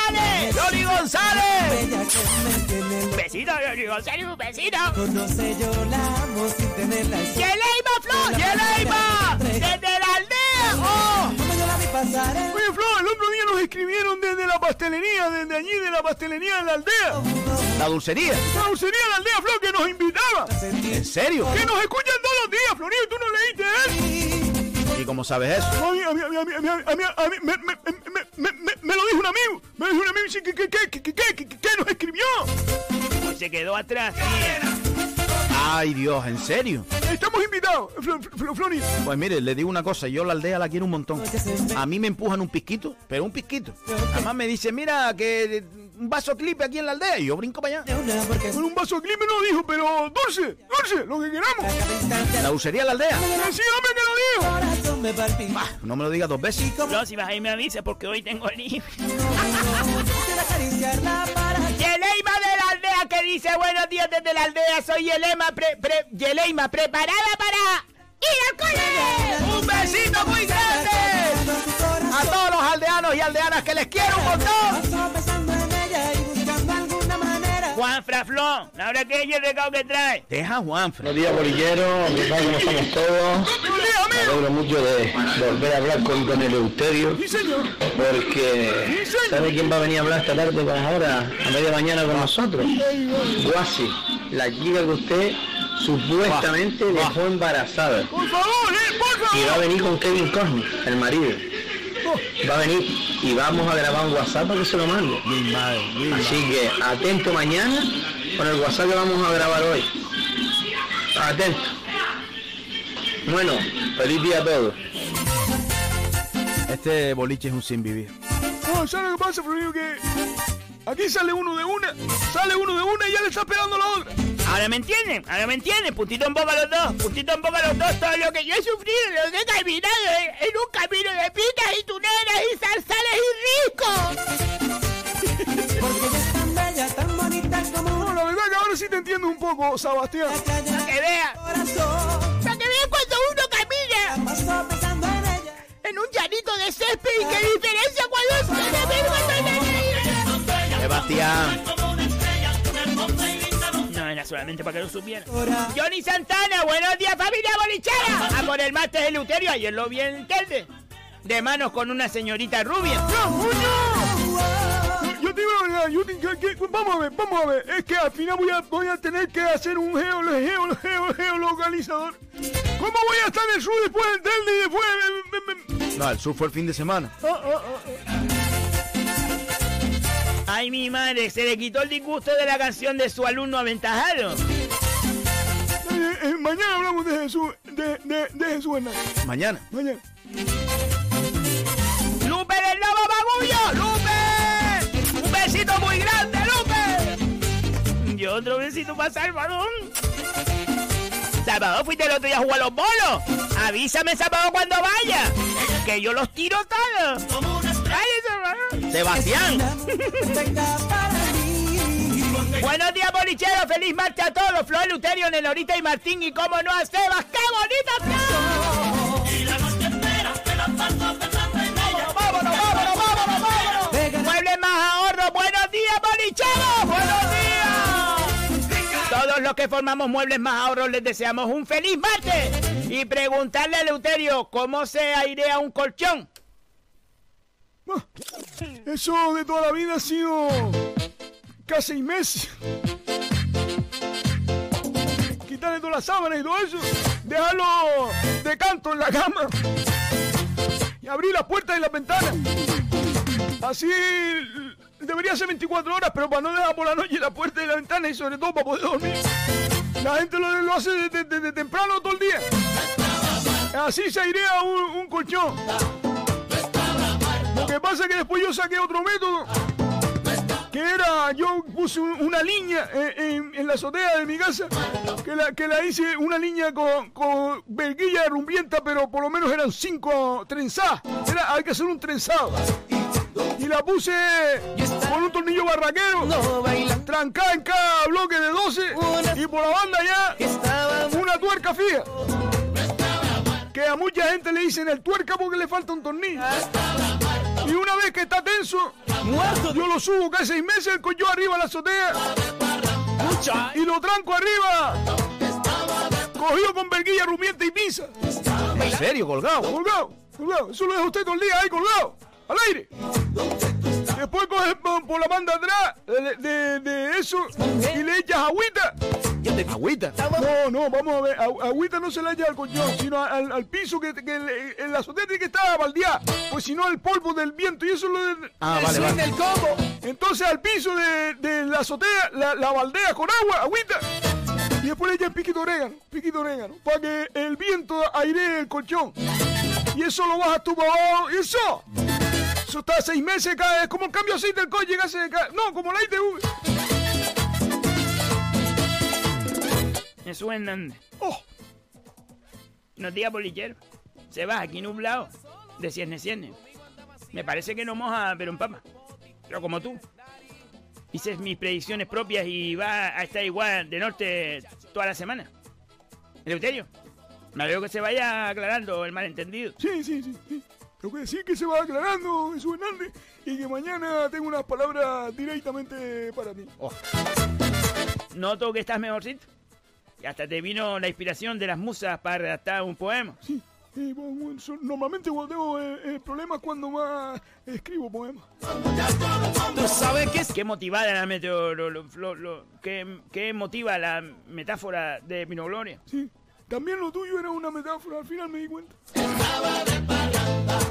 ¡Loli González! Loli González, un besito. Conoce yo la amo sin tenerla. ¡Yeleima, Flor! ¡Desde la aldea! ¡Oh! En Oye, Flo, el otro día nos escribieron desde la pastelería, desde allí de la pastelería de la aldea. La dulcería. La dulcería de la aldea, Flo, que nos invitaba. ¿En serio? Que nos escuchan todos los días, Florio, tú no leíste él. ¿Y ¿cómo sabes eso? A mí, a mí, a mí, a mí, a mí, me, me, me, lo dijo un amigo. Me lo dijo un amigo que, que, que, que, que, que, nos escribió. Pues se quedó atrás. Ay, Dios, ¿en serio? Estamos invitados, Pues mire, le digo una cosa, yo la aldea la quiero un montón. A mí me empujan un pisquito, pero un pisquito. Además me dice, mira, que un vaso clipe aquí en la aldea y yo brinco para allá. Con un vaso clima no dijo, pero dulce, dulce, lo que queramos. ¿La dulcería de la aldea? Sí, hombre, que lo dijo. corazón me palpita. Bah, no me lo digas dos veces. No, si vas ahí me avisa porque hoy tengo libre. Acariciarla para Yeleima de la aldea que dice buenos días desde la aldea. Soy Yelema, pre, pre- Yeleima, preparada para ir al cole. ¡Un besito muy grande! A todos los aldeanos y aldeanas que les quiero un montón. Manera. Juan Fraflón, la hora que es el recado que trae. Deja a Juan. Buenos días, bolillero. ¿Qué tal? ¿Cómo estamos todos? Me alegro mucho de volver a hablar con don Eleuterio. Sí, señor. Porque, ¿sabe quién va a venir a hablar esta tarde para ahora, a media mañana con nosotros? Guasi, la chica que usted supuestamente dejó embarazada. Por favor, eh, por Y va a favor. venir con Kevin Cosme, el marido. Va a venir y vamos a grabar un WhatsApp para que se lo mande. Así que atento mañana con el WhatsApp que vamos a grabar hoy. Atento. Bueno, feliz día a todos. Este boliche es un sin vivir. No, ¿sabes lo que pasa, Florio? Que aquí sale uno de una, sale uno de una y ya le está pegando la otra. Ahora me entienden, ahora me entienden. Puntito en boca los dos, puntito en boca los dos. Todo lo que yo he sufrido, lo que he caminado en, en un camino de pitas y tuneras y zarzales y ricos. Porque ella es tan bella, tan bonita como No, la verdad que ahora sí te entiendo un poco, Sebastián. Para que corazón. para que vean cuando uno camina en un llanito de césped y qué diferencia cuando se ve No, era solamente para que lo supieran. Johnny Santana, buenos días familia bolichera. A por el máster de Luterio, ayer lo vi en el telde. De manos con una señorita rubia. Yo te digo la verdad, yo te- que- que- vamos a ver, vamos a ver. Es que al final voy a, voy a tener que hacer un geo, geo, geo, geolocalizador. ¿Cómo voy a estar en el sur después del telde y después... No, el sur fue el fin de semana. Ah, ah, ah, ah. Ay, mi madre, se le quitó el disgusto de la canción de su alumno aventajado. Eh, eh, mañana hablamos de Jesús, de, de, de Jesús Hernández. Mañana. Mañana. ¡Lupe del Lobo Bagullo! ¡Lupe! ¡Un besito muy grande, Lupe! Y otro besito para Salvador. Salvador, fuiste el otro día a jugar los bolos. Avísame, Salvador, cuando vaya. Que yo los tiro todos. Sebastián. Buenos días, bolicheros. Feliz marcha a todos. Flor, Luterio, Nenorita y Martín. Y cómo no a Sebas. ¡Qué bonita Flor! Y la noche entera te la paso pensando en ella. ¡Vámonos, vámonos, vámonos, vámonos! Muebles más ahorro. Buenos días, bolicheros. Buenos días. Todos los que formamos Muebles más ahorro les deseamos un feliz martes. Y preguntarle a Leuterio cómo se airea un colchón. Eso de toda la vida ha sido casi seis meses. Quitarle todas las sábanas y todo eso. Dejarlo de canto en la cama. Y abrir las puertas y las ventanas. Así debería ser 24 horas, pero para no dejar por la noche la puerta y la ventana y sobre todo para poder dormir. La gente lo, hace desde de, temprano todo el día. Así se un, un colchón. Lo que pasa es que después yo saqué otro método. Que era, yo puse un- una línea en la azotea de mi casa. Que la, que la hice una línea con, con verguilla rumbienta, pero por lo menos eran cinco trenzadas. Era, hay que hacer un trenzado. Y la puse con un tornillo barraquero, trancada en cada bloque de 12 y por la banda ya una tuerca fija. Que a mucha gente le dicen el tuerca porque le falta un tornillo. Y una vez que está tenso, yo lo subo casi seis meses, el coño arriba a la azotea. Y lo tranco arriba. Cogido con verguilla, rumiente y pizza. ¿En serio, colgado? Colgado, colgado. Eso lo deja usted todo el día ahí colgado, al aire. Después coge por, por la banda atrás de, de- de eso y le echas agüita. ¿Agüita? No, no, vamos a ver. Agüita no se le echa al colchón, sino al, al piso que, que el- en la azotea tiene que estar baldeada. Pues si no, el polvo del viento y eso es lo de, Ah, el vale, swing vale. del combo. Entonces al piso de, de la azotea la, la baldea con agua, agüita. Y después le echas piquito orégano, piquito orégano, para que el viento airee el colchón. Y eso lo bajas tú para abajo. Y eso. Eso está seis meses, cae, es como el cambio de aceite del coche, No, como la ITV. Jesús Hernández. Oh. Buenos días, bolichero. Se va aquí nublado. De cierne cierne. Me parece que no moja, pero empapa. Pero como tú. Hice mis predicciones propias y va a estar igual de norte toda la semana. Eleuterio, me alegro que se vaya aclarando el malentendido. Sí, sí, sí. sí. Tengo que decir que se va aclarando Jesús Hernández y que mañana tengo unas palabras directamente para ti. Noto que estás mejorcito. Y hasta te vino la inspiración de las musas para redactar un poema. Sí. Eh, bueno, bueno, so- normalmente cuando tengo eh, eh, problemas cuando más escribo poemas. ¿Tú sabes qué es? ¿Qué motivada la meteorología? ¿qué, ¿Qué motiva la metáfora de Minogloria? Sí. También lo tuyo era una metáfora, al final me di cuenta.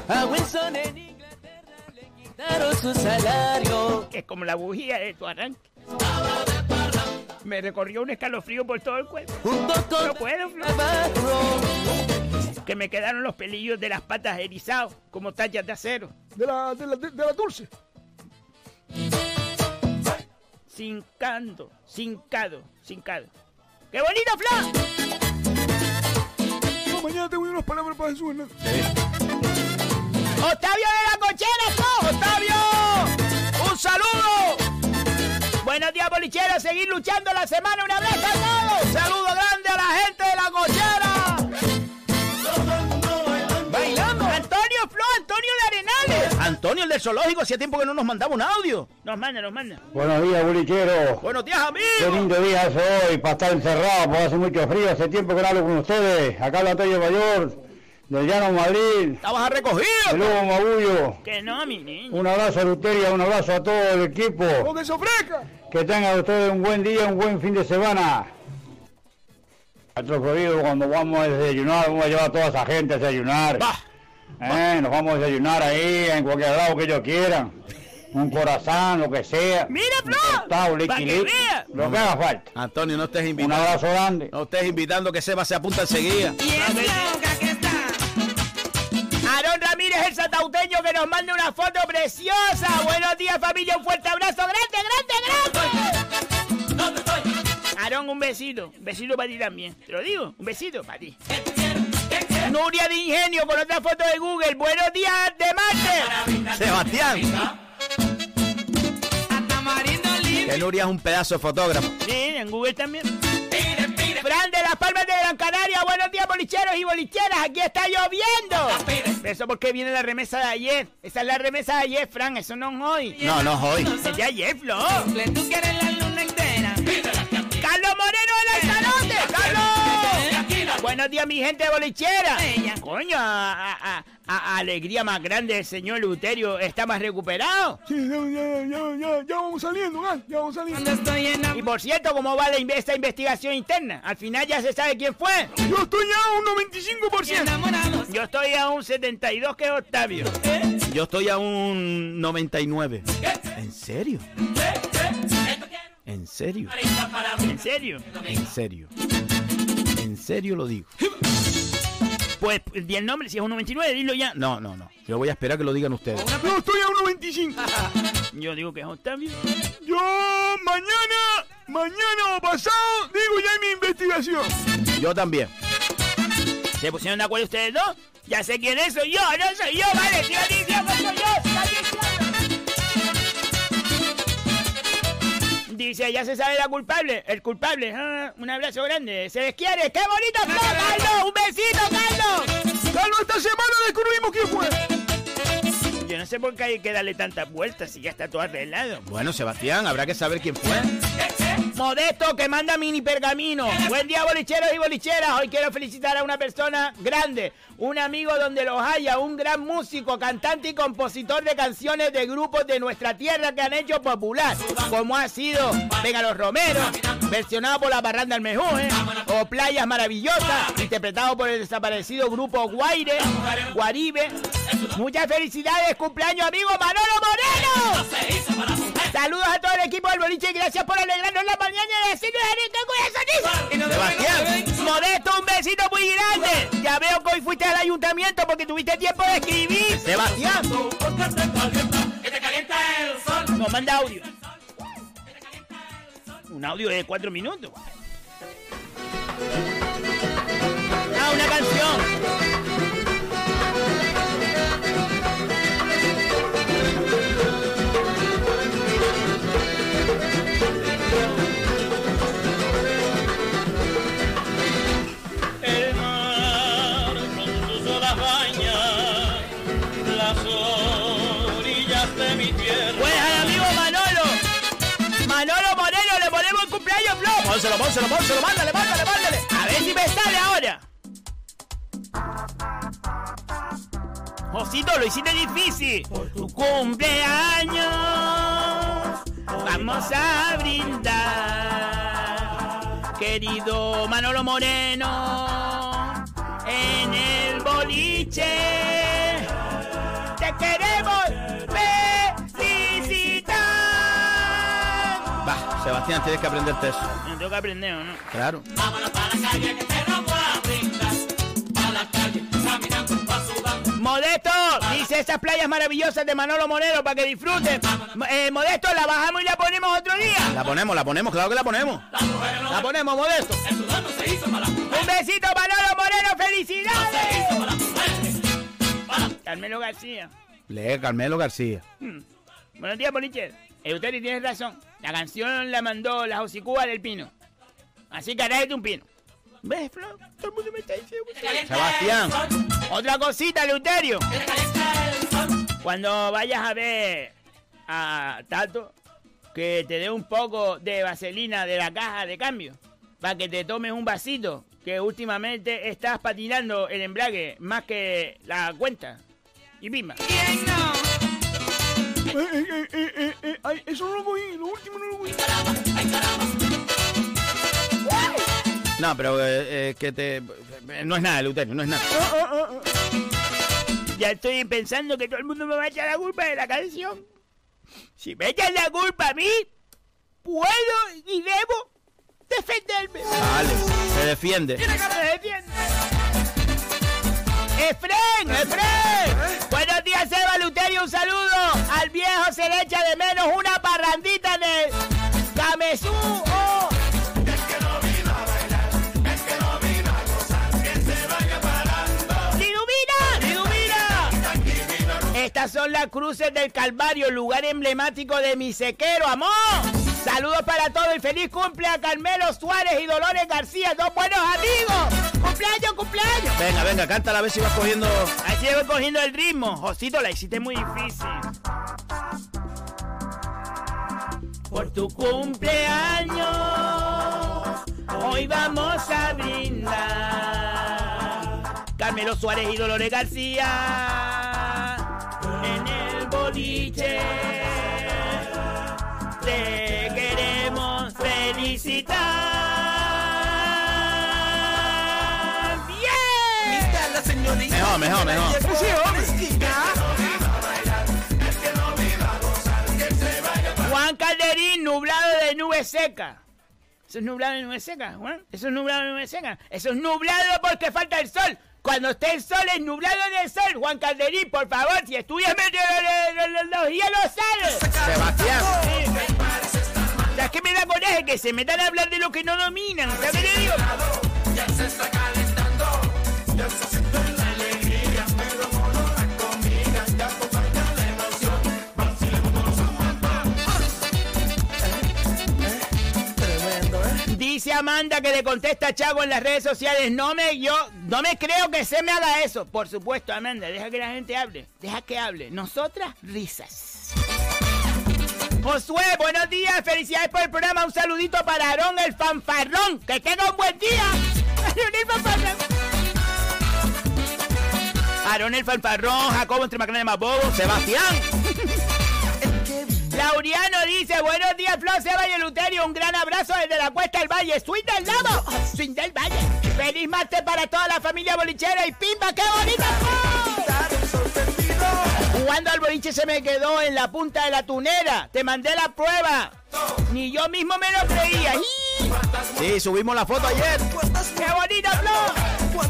A Wilson en Inglaterra le quitaron su salario. Es como la bujía de tu arranque. Me recorrió un escalofrío por todo el cuerpo. No puedo, Flor. Que me quedaron los pelillos de las patas erizados, como tallas de acero. De la, de la, de, de la dulce. Cincando, cincado, cincado. ¡Qué bonito, Flor! No, mañana tengo unas palabras para Jesús Hernández. ¡Octavio de la cochera, Flor! ¡Octavio! Buenos días, bolicheros. Seguir luchando la semana. Un abrazo a todos. Saludo grande a la gente de la cochera. Bailando. Antonio Flo, Antonio de Arenales. Antonio, el del zoológico, hacía tiempo que no nos mandaba un audio. Nos manda, nos manda. Buenos días, bolichero. Buenos días, Qué amigo. lindo día es hoy para estar encerrado, porque hace mucho frío. Hace tiempo que no hablo con ustedes. Acá habla Antonio Mayor, del Llano Madrid. Estabas recogido. De Lugo Magullo. Que no, mi niño. Un abrazo a Luteria, un abrazo a todo el equipo. ¡Con que se ofrezca! Que tengan ustedes un buen día, un buen fin de semana. Nuestro Florido, cuando vamos a desayunar, vamos a llevar a toda esa gente a desayunar. Eh, nos vamos a desayunar ahí, en cualquier lado que ellos quieran. Un corazón, lo que sea. ¡Mira, Un cortado, liqui, que vea. Lo que haga falta. Antonio, no estés Un invitando. abrazo grande. No estés invitando que Seba se apunta enseguida. Aarón Ramírez, el satauteño, que nos manda una foto preciosa. Buenos días, familia. Un fuerte abrazo. Grande, grande, grande. Aarón, un besito. Un besito para ti también. Te lo digo, un besito para ti. Nuria de Ingenio con otra foto de Google. Buenos días de Marte. Sebastián. Que Nuria es un pedazo de fotógrafo. Sí, en Google también. Fran de las Palmas de Gran Canaria, buenos días bolicheros y bolicheras, aquí está lloviendo. Eso porque viene la remesa de ayer. Esa es la remesa de ayer, Fran, eso no es hoy. No, no es hoy. Es de ayer, Flo. Tú quieres la luna entera. Carlos Moreno del Alzanote, Carlos. Buenos días, mi gente bolichera. Coño, a, a- a- alegría más grande el señor Luterio está más recuperado. Sí, ya, ya, ya, ya, ya vamos saliendo, ya vamos saliendo. Y por cierto, ¿cómo va la, esta investigación interna? Al final ya se sabe quién fue. Yo estoy ya a un 95%. Yo estoy a un 72 que es Octavio. Yo estoy a un 99. ¿En serio? ¿En serio? ¿En serio? ¿En serio? ¿En serio lo digo? Pues di el nombre, si es un 99, dilo ya. No, no, no. Yo voy a esperar que lo digan ustedes. Yo estoy a un 95. Yo digo que es Octavio. Yo mañana, mañana o pasado, digo ya en mi investigación. Yo también. ¿Se pusieron de acuerdo ustedes dos? Ya sé quién es, soy yo, no soy yo, vale, siga diciendo, soy yo, Dice, ya se sabe la culpable, el culpable, ah, un abrazo grande, se les quiere, qué bonito, ¡No, Carlos, un besito, Carlos. Carlos, esta semana descubrimos quién fue. Yo no sé por qué hay que darle tantas vueltas si ya está todo arreglado. Bueno, Sebastián, habrá que saber quién fue. Modesto que manda mini pergamino. Buen día, bolicheros y bolicheras. Hoy quiero felicitar a una persona grande, un amigo donde los haya, un gran músico, cantante y compositor de canciones de grupos de nuestra tierra que han hecho popular, como ha sido Venga los Romeros, versionado por la Barranda del Mejuje, o Playas Maravillosas, interpretado por el desaparecido grupo Guaire, Guaribe. Muchas felicidades, cumpleaños amigo Manolo Moreno. Saludos a todo el equipo del boliche y gracias por alegrarnos la mañana y decirnos Enrique Sebastián. Modesto, un besito muy grande. Ya veo que hoy fuiste al ayuntamiento porque tuviste tiempo de escribir. Sebastián. Nos manda audio. Un audio de cuatro minutos. Ah, una canción. Pónselo, pónselo, pónselo, mándale, mándale, mándale. A ver si me sale ahora. Josito, lo hiciste difícil. Por tu cumpleaños vamos a brindar. Querido Manolo Moreno, en el boliche te queremos Sebastián, tienes que aprenderte eso. No tengo que aprender, ¿o ¿no? Claro. Modesto, dice esas playas maravillosas de Manolo Moreno para que disfruten. Eh, Modesto, la bajamos y la ponemos otro día. La ponemos, la ponemos, claro que la ponemos. La ponemos, Modesto. Un besito, Manolo Moreno, felicidades. Carmelo García. Lee Carmelo García. Hmm. Buenos días, Boliche. Euterio, tienes razón. La canción la mandó la Josicúa del Pino. Así que agárrate un pino. ¿Ves, Flo? Todo el mundo me está diciendo. Sebastián. Otra cosita, Leuterio. Cuando vayas a ver a Tato, que te dé un poco de vaselina de la caja de cambio. Para que te tomes un vasito. Que últimamente estás patinando el embrague más que la cuenta. Y pima. Eh, eh, eh, eh, eh, eh, ay, eso no lo cogí, lo último no lo cogí. No, pero eh, eh, que te... eh, No es nada, Leuterio, no es nada. Ya estoy pensando que todo el mundo me va a echar la culpa de la canción. Si me echan la culpa a mí, puedo y debo defenderme. Vale, se defiende. Me defiendo. ¡Efren! ¡Efren! un saludo al viejo, se le echa de menos una parrandita en el Camesú. Oh. Estas son las cruces del Calvario, lugar emblemático de mi sequero, amor. Saludos para todos y feliz cumple a Carmelo Suárez y Dolores García, dos buenos amigos. ¡Cumpleaños, cumpleaños! Venga, venga, cántala a ver si vas cogiendo. Así voy cogiendo el ritmo. Josito, la hiciste muy difícil. Por tu cumpleaños, hoy vamos a brindar. Carmelo Suárez y Dolores García en el boliche. Te queremos felicitar. ¡Bien! Mejor, mejor, mejor. Juan Calderín, nublado de nube seca. Eso es nublado de nube seca, Juan. Eso es nublado de nube seca. Eso es nublado porque falta el sol. Cuando esté el sol es nublado del sol. Juan Calderín, por favor, si estudias los hielos sales. Sebastián. ¿Sabes qué me da coraje? Que se metan a hablar de lo que no dominan. ¿Sabes qué le digo? Ya se está calentando, ya se Dice Amanda que le contesta a Chago en las redes sociales. No me, yo, no me creo que se me haga eso. Por supuesto, Amanda, deja que la gente hable. Deja que hable. Nosotras, risas. Josué, buenos días. Felicidades por el programa. Un saludito para Aarón el fanfarrón. Que tenga un buen día. Aarón el fanfarrón. Jacobo entre de Mabobo. Sebastián. Lauriano dice, buenos días, Flor, Seba y Luterio. Un gran abrazo desde la Cuesta del Valle. Swing del Lado. Swing del Valle. Feliz martes para toda la familia bolichera y pimba, qué bonita. Jugando al boliche se me quedó en la punta de la tunera. Te mandé la prueba. Ni yo mismo me lo creía. Sí, subimos la foto ayer. ¡Qué bonita, Flo!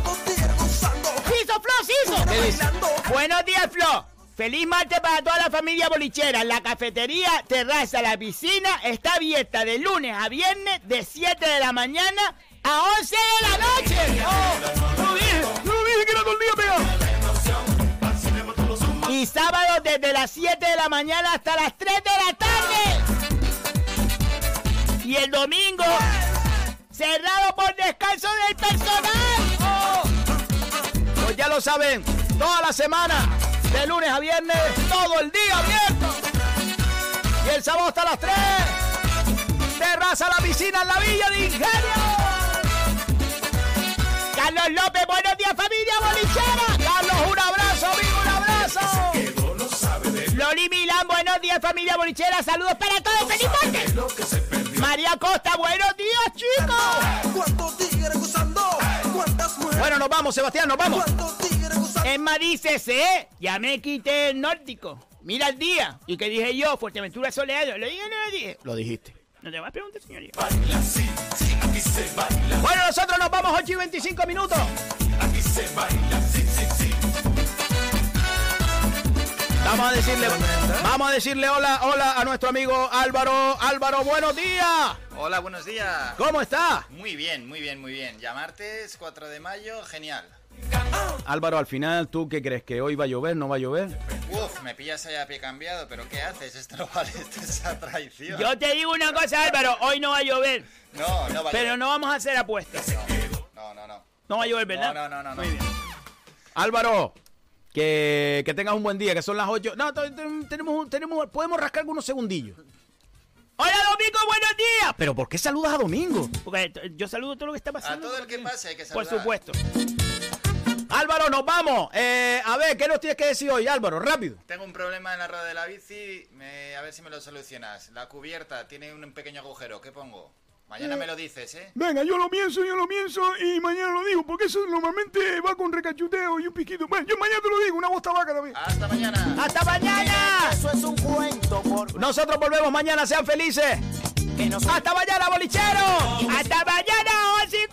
¡Hizo, Flo, hizo! Buenos días, Flo. Feliz martes para toda la familia bolichera. La cafetería, terraza, la piscina está abierta de lunes a viernes de 7 de la mañana a 11 de la noche. ¡Oh! ¡No dije! ¡No dije que día pegado! Y sábado desde las 7 de la mañana hasta las 3 de la tarde. Y el domingo cerrado por descanso del personal. ¡Oh! Pues ya lo saben, toda la semana, de lunes a viernes, todo el día abierto. Y el sábado hasta las 3. Terraza la piscina en la Villa de Ingenio. Carlos López, buenos días familia bolichera. Días familia bolichera. Saludos para todos. ¡Feliz martes! María Costa, buenos días chicos. ¿Cuántos tigres gozando? ¿Cuántas mujeres? Bueno, nos vamos, Sebastián, nos vamos. ¿Cuántos tigres gozando? Emma dice, ¿eh? Ya me quité el nórdico. Mira el día. ¿Y qué dije yo? Fuerteventura soleado. ¿Lo dije o no lo dije? Lo dijiste. No te vas a preguntar, señoría. Baila, sí, sí, aquí se baila. Bueno, nosotros nos vamos 8 y 25 minutos. Aquí se baila, Vamos a decirle, vamos a decirle hola, hola a nuestro amigo Álvaro. Álvaro, buenos días. Hola, buenos días. ¿Cómo está? Muy bien, muy bien, muy bien. Ya martes 4 de mayo, genial. Álvaro, al final, ¿tú qué crees? ¿Que hoy va a llover? ¿No va a llover? Uf, me pillas allá a pie cambiado, pero ¿qué haces? Esto no vale, esto es esa traición. Yo te digo una cosa, Álvaro. Hoy no va a llover. No, no va a Pero llover. no vamos a hacer apuestas. No, no, no. No va a llover, ¿verdad? No, no, no, no. Muy bien. Álvaro, que, que tengas un buen día, que son las 8. No, tenemos, tenemos, podemos rascar unos segundillos. Hola, Domingo, buenos días. ¿Pero por qué saludas a Domingo? Porque t- yo saludo todo lo que está A pasando. todo el que pase hay que Por saludar. supuesto. Álvaro, nos vamos. Eh, a ver, ¿qué nos tienes que decir hoy, Álvaro? Rápido. Tengo un problema en la rueda de la bici, me- a ver si me lo solucionas. La cubierta tiene un pequeño agujero, ¿qué pongo? Mañana me lo dices, ¿eh? Venga, yo lo pienso, yo lo pienso y mañana lo digo, porque eso normalmente va con recachuteo y un piquito. Bueno, yo mañana te lo digo, una bosta vaca también. Hasta mañana. ¡Hasta mañana! Eso es un cuento, por Nosotros volvemos mañana, sean felices. Hasta mañana, bolichero. ¡Hasta mañana, 11 y